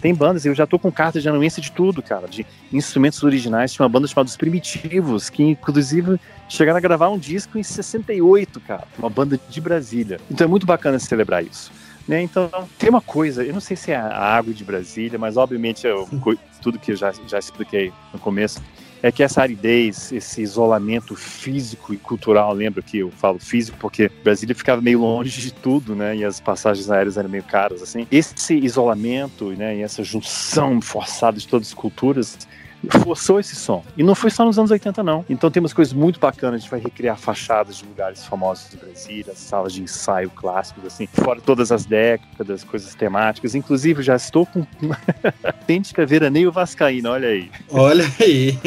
tem bandas, eu já tô com carta de anuência de tudo, cara, de instrumentos originais. Tinha uma banda chamada Os Primitivos, que inclusive chegaram a gravar um disco em 68, cara. Uma banda de Brasília. Então é muito bacana celebrar isso. Né? Então, tem uma coisa, eu não sei se é a água de Brasília, mas obviamente eu, tudo que eu já, já expliquei no começo, é que essa aridez, esse isolamento físico e cultural, lembra que eu falo físico porque Brasília ficava meio longe de tudo, né? E as passagens aéreas eram meio caras, assim. Esse isolamento, né? E essa junção forçada de todas as culturas forçou esse som. E não foi só nos anos 80, não. Então temos coisas muito bacanas. A gente vai recriar fachadas de lugares famosos de Brasília, salas de ensaio clássicos, assim, fora todas as décadas, coisas temáticas. Inclusive, já estou com. Autêntica veraneio vascaína, olha aí. Olha aí.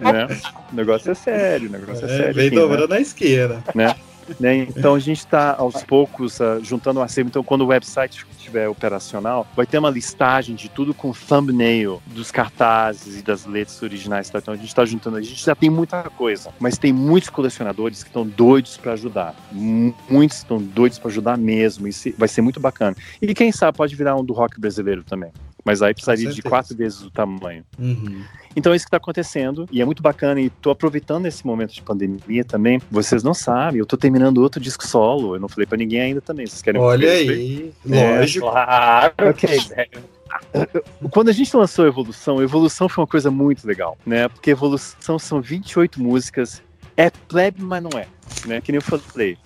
Né? O negócio é sério, o negócio é, É, sério. vem né? dobrando a esquerda. né? Né? Então a gente está aos poucos uh, juntando um acervo. Então quando o website estiver operacional, vai ter uma listagem de tudo com thumbnail dos cartazes e das letras originais. Tá? Então a gente está juntando, a gente já tem muita coisa, mas tem muitos colecionadores que estão doidos para ajudar. Muitos estão doidos para ajudar mesmo. E vai ser muito bacana. E quem sabe pode virar um do rock brasileiro também. Mas aí precisaria de quatro vezes o tamanho. Uhum. Então é isso que está acontecendo e é muito bacana e estou aproveitando esse momento de pandemia também. Vocês não sabem, eu estou terminando outro disco solo. Eu não falei para ninguém ainda também. Vocês querem Olha aí, é, lógico. Claro. Ok. Quando a gente lançou Evolução, Evolução foi uma coisa muito legal, né? Porque Evolução são 28 músicas, é plebe, mas não é, né? Que nem eu falei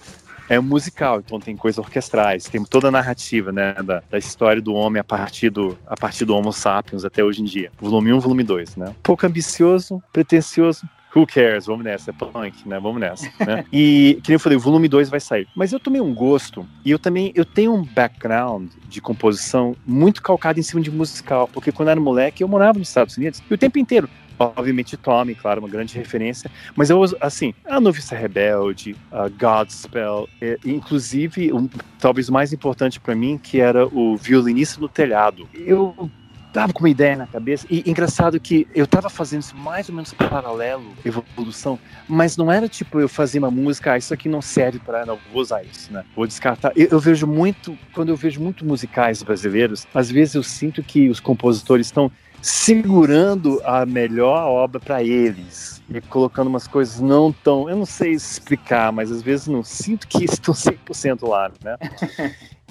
é um musical, então tem coisas orquestrais, tem toda a narrativa, né, da, da, história do homem a partir do, a partir do Homo sapiens até hoje em dia. Volume 1, volume 2, né? Pouco ambicioso, pretencioso, Who cares? Vamos nessa, é punk, né? Vamos nessa, né? E, que nem eu falei, o volume 2 vai sair. Mas eu tomei um gosto, e eu também, eu tenho um background de composição muito calcado em cima de musical, porque quando eu era moleque, eu morava nos Estados Unidos, e o tempo inteiro, obviamente Tommy, claro, uma grande referência, mas eu assim, a Noviça Rebelde, a Godspell, inclusive, um, talvez mais importante para mim, que era o Violinista no Telhado. Eu tava com uma ideia na cabeça, e engraçado que eu tava fazendo isso mais ou menos paralelo, evolução, mas não era tipo eu fazer uma música, ah, isso aqui não serve para, não, vou usar isso, né? Vou descartar. Eu, eu, vejo muito, quando eu vejo muito musicais brasileiros, às vezes eu sinto que os compositores estão segurando a melhor obra para eles e colocando umas coisas não tão, eu não sei explicar, mas às vezes não sinto que estão 100% lá, né?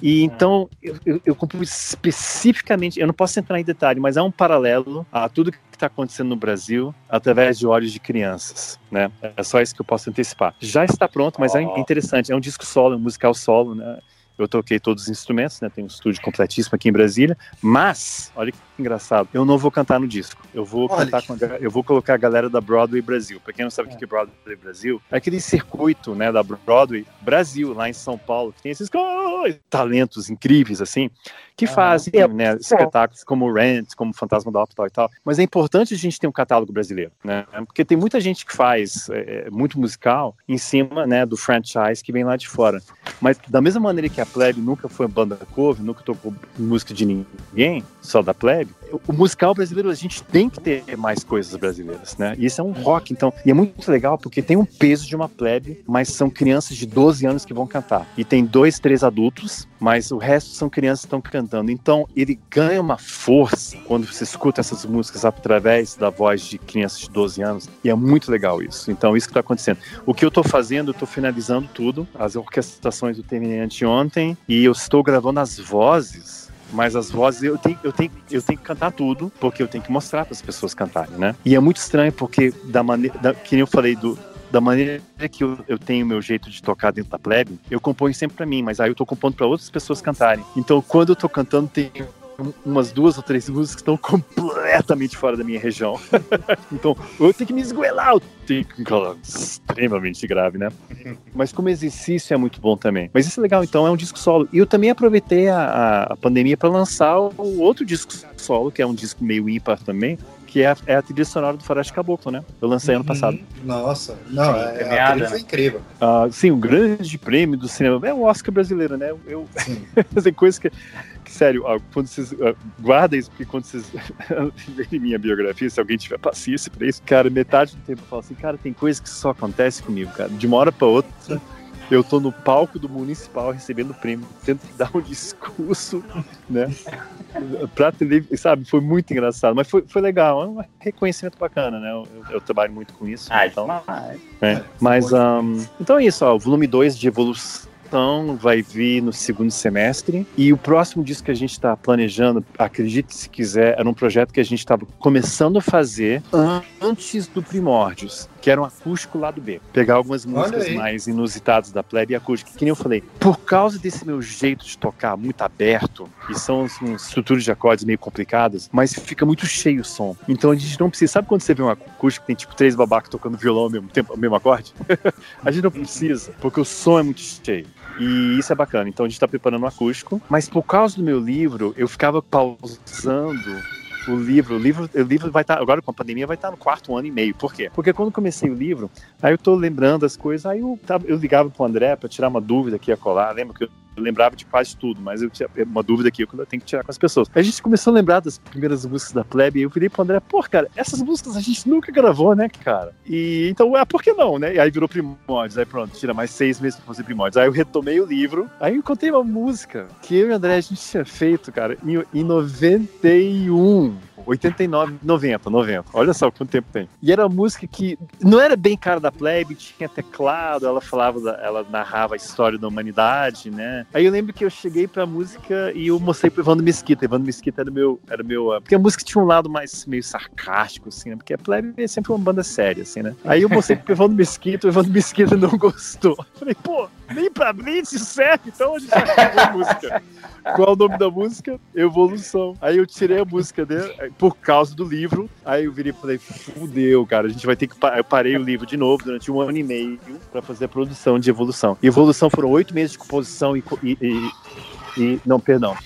E então eu, eu, eu compus especificamente, eu não posso entrar em detalhe, mas é um paralelo a tudo que está acontecendo no Brasil através de olhos de crianças, né? É só isso que eu posso antecipar. Já está pronto, mas é interessante, é um disco solo, um musical solo, né? Eu toquei todos os instrumentos, né? Tem um estúdio completíssimo aqui em Brasília. Mas, olha que engraçado, eu não vou cantar no disco. Eu vou olha. cantar com a, eu vou colocar a galera da Broadway Brasil. Para quem não sabe o que é Broadway Brasil, é aquele circuito, né, da Broadway Brasil lá em São Paulo, que tem esses talentos incríveis assim, que fazem ah, né, espetáculos como Rent, como Fantasma da Ópera e tal. Mas é importante a gente ter um catálogo brasileiro, né? Porque tem muita gente que faz é, é, muito musical em cima, né, do franchise que vem lá de fora. Mas da mesma maneira que a Plebe nunca foi banda cover, nunca tocou música de ninguém, só da Plebe, o musical brasileiro a gente tem que ter mais coisas brasileiras, né? E isso é um rock, então, e é muito legal porque tem um peso de uma plebe, mas são crianças de 12 anos que vão cantar. E tem dois, três adultos, mas o resto são crianças que estão cantando. Então, ele ganha uma força quando você escuta essas músicas através da voz de crianças de 12 anos, e é muito legal isso. Então, isso que está acontecendo. O que eu estou fazendo, eu estou finalizando tudo, as orquestrações eu terminei anteontem, e eu estou gravando as vozes mas as vozes eu tenho, eu tenho, eu tenho que cantar tudo, porque eu tenho que mostrar para as pessoas cantarem, né? E é muito estranho porque da maneira, da, que eu falei do da maneira que eu, eu tenho meu jeito de tocar dentro da plebe, eu componho sempre para mim, mas aí eu tô compondo para outras pessoas cantarem. Então, quando eu tô cantando, tem umas duas ou três músicas que estão completamente fora da minha região. então, eu tenho que me esgoelar, eu tenho que extremamente grave, né? Mas como exercício é muito bom também. Mas isso é legal, então, é um disco solo. E eu também aproveitei a, a pandemia para lançar o outro disco solo, que é um disco meio ímpar também, que é a, é a trilha sonora do Faroeste Caboclo, né? Eu lancei uhum. ano passado. Nossa, não, sim, é, a trilha foi incrível. Uh, sim, o um grande prêmio do cinema. É o Oscar brasileiro, né? Eu, tem coisas que sério, ó, quando vocês. Uh, guarda isso, porque quando vocês verem minha biografia, se alguém tiver paciência pra isso, cara, metade do tempo eu falo assim, cara, tem coisa que só acontece comigo, cara. De uma hora pra outra, eu tô no palco do municipal recebendo prêmio, tendo que dar um discurso, né? pra televisão, sabe? Foi muito engraçado, mas foi, foi legal, é um reconhecimento bacana, né? Eu, eu, eu trabalho muito com isso. Ah, então, é. Mas, um, então é isso, ó, o volume 2 de evolução vai vir no segundo semestre. E o próximo disco que a gente está planejando, acredite se quiser, era um projeto que a gente estava começando a fazer antes do Primórdios, que era um acústico lado B. Pegar algumas músicas mais inusitadas da plebe e acústico. Que nem eu falei, por causa desse meu jeito de tocar muito aberto, e são assim, estruturas de acordes meio complicadas, mas fica muito cheio o som. Então a gente não precisa. Sabe quando você vê um acústico que tem tipo três babacas tocando violão ao mesmo tempo, ao mesmo acorde? a gente não precisa, porque o som é muito cheio. E isso é bacana. Então a gente está preparando um acústico. Mas por causa do meu livro, eu ficava pausando o livro, o livro, o livro vai estar, agora com a pandemia, vai estar no quarto ano e meio. Por quê? Porque quando comecei o livro, aí eu tô lembrando as coisas, aí eu, eu ligava pro André para tirar uma dúvida aqui a colar. Lembra que eu eu lembrava de quase tudo, mas eu tinha uma dúvida aqui que eu tenho que tirar com as pessoas. A gente começou a lembrar das primeiras músicas da Plebe e eu virei pro André, pô, cara, essas músicas a gente nunca gravou, né, cara? E então, ah, por que não, né? E aí virou Primórdios, aí pronto, tira mais seis meses pra fazer Primórdios. Aí eu retomei o livro, aí eu encontrei uma música que eu e o André a gente tinha feito, cara, em, em 91. 89, 90, 90. Olha só quanto tempo tem. E era uma música que não era bem cara da plebe, tinha teclado, ela falava, da, ela narrava a história da humanidade, né? Aí eu lembro que eu cheguei pra música e eu mostrei pro Evandro Mesquita. Evandro Mesquita era meu, era meu, uh, porque a música tinha um lado mais meio sarcástico, assim, né? Porque a plebe é sempre uma banda séria, assim, né? Aí eu mostrei pro Evandro Mesquita, o Evandro Mesquita não gostou. Falei, pô, nem pra Blitz serve, então a gente acabou a música. Qual o nome da música? Evolução. Aí eu tirei a música dele por causa do livro. Aí eu virei e falei, fudeu, cara, a gente vai ter que. Eu parei o livro de novo durante um ano e meio para fazer a produção de evolução. E evolução foram oito meses de composição e, e, e, e não, perdão.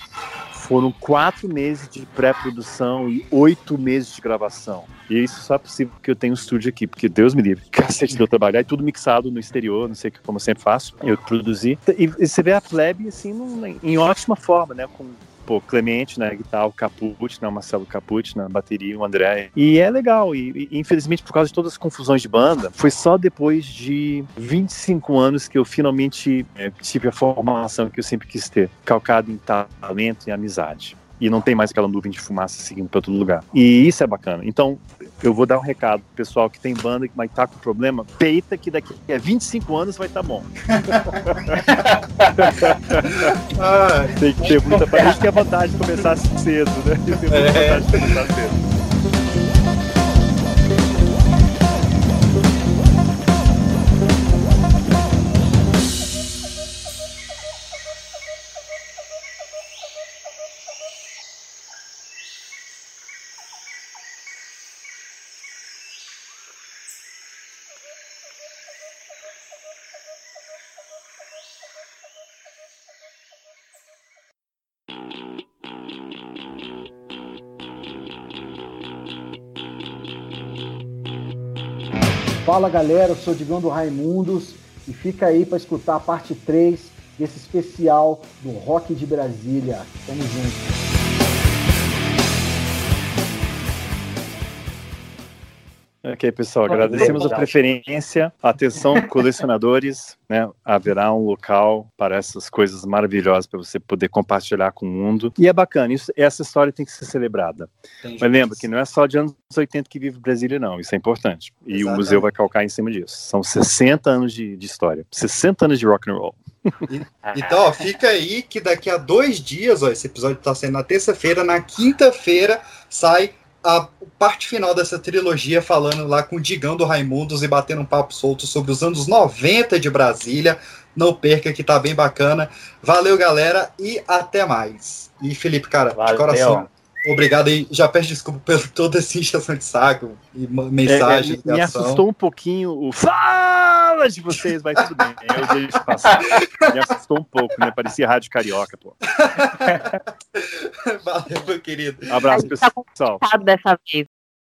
Foram quatro meses de pré-produção e oito meses de gravação. E isso só é possível porque eu tenho um estúdio aqui, porque Deus me livre. Cacete de eu trabalhar, e tudo mixado no exterior, não sei como eu sempre faço. Eu produzi. E, você vê a Plebe, assim, num, em ótima forma, né? Com pô, Clemente na né, guitarra, o Capucci, né, o Marcelo Capucci na bateria, o André. E é legal, e, e, infelizmente por causa de todas as confusões de banda, foi só depois de 25 anos que eu finalmente é, tive a formação que eu sempre quis ter, calcado em talento e amizade e não tem mais aquela nuvem de fumaça seguindo para todo lugar. E isso é bacana. Então, eu vou dar um recado pro pessoal que tem banda que vai estar tá com problema, peita que daqui a 25 anos vai estar tá bom. ah, tem que ter muita. A gente tem a vantagem de começar cedo, né? Tem muita é. vantagem de começar cedo. Fala galera, eu sou o Digão do Raimundos e fica aí para escutar a parte 3 desse especial do Rock de Brasília. Tamo junto. Ok, pessoal, agradecemos a preferência. Atenção, colecionadores, né? Haverá um local para essas coisas maravilhosas para você poder compartilhar com o mundo. E é bacana, isso, essa história tem que ser celebrada. Entendi. Mas lembra que não é só de anos 80 que vive Brasília, não. Isso é importante. E Exatamente. o museu vai calcar em cima disso. São 60 anos de, de história, 60 anos de rock and roll. então, ó, fica aí que daqui a dois dias, ó, esse episódio está sendo na terça-feira, na quinta-feira sai a parte final dessa trilogia falando lá com o Digão do Raimundos e batendo um papo solto sobre os anos 90 de Brasília. Não perca que tá bem bacana. Valeu, galera, e até mais. E Felipe, cara, Valeu. de coração, Obrigado aí. Já peço desculpa por toda essa injeção de saco e mensagem. É, é, me assustou um pouquinho o fala de vocês, mas tudo bem. Eu deixo passar. me assustou um pouco, né? Parecia rádio carioca, pô. Valeu, meu querido. Abraço, pessoal. Tá dessa vez.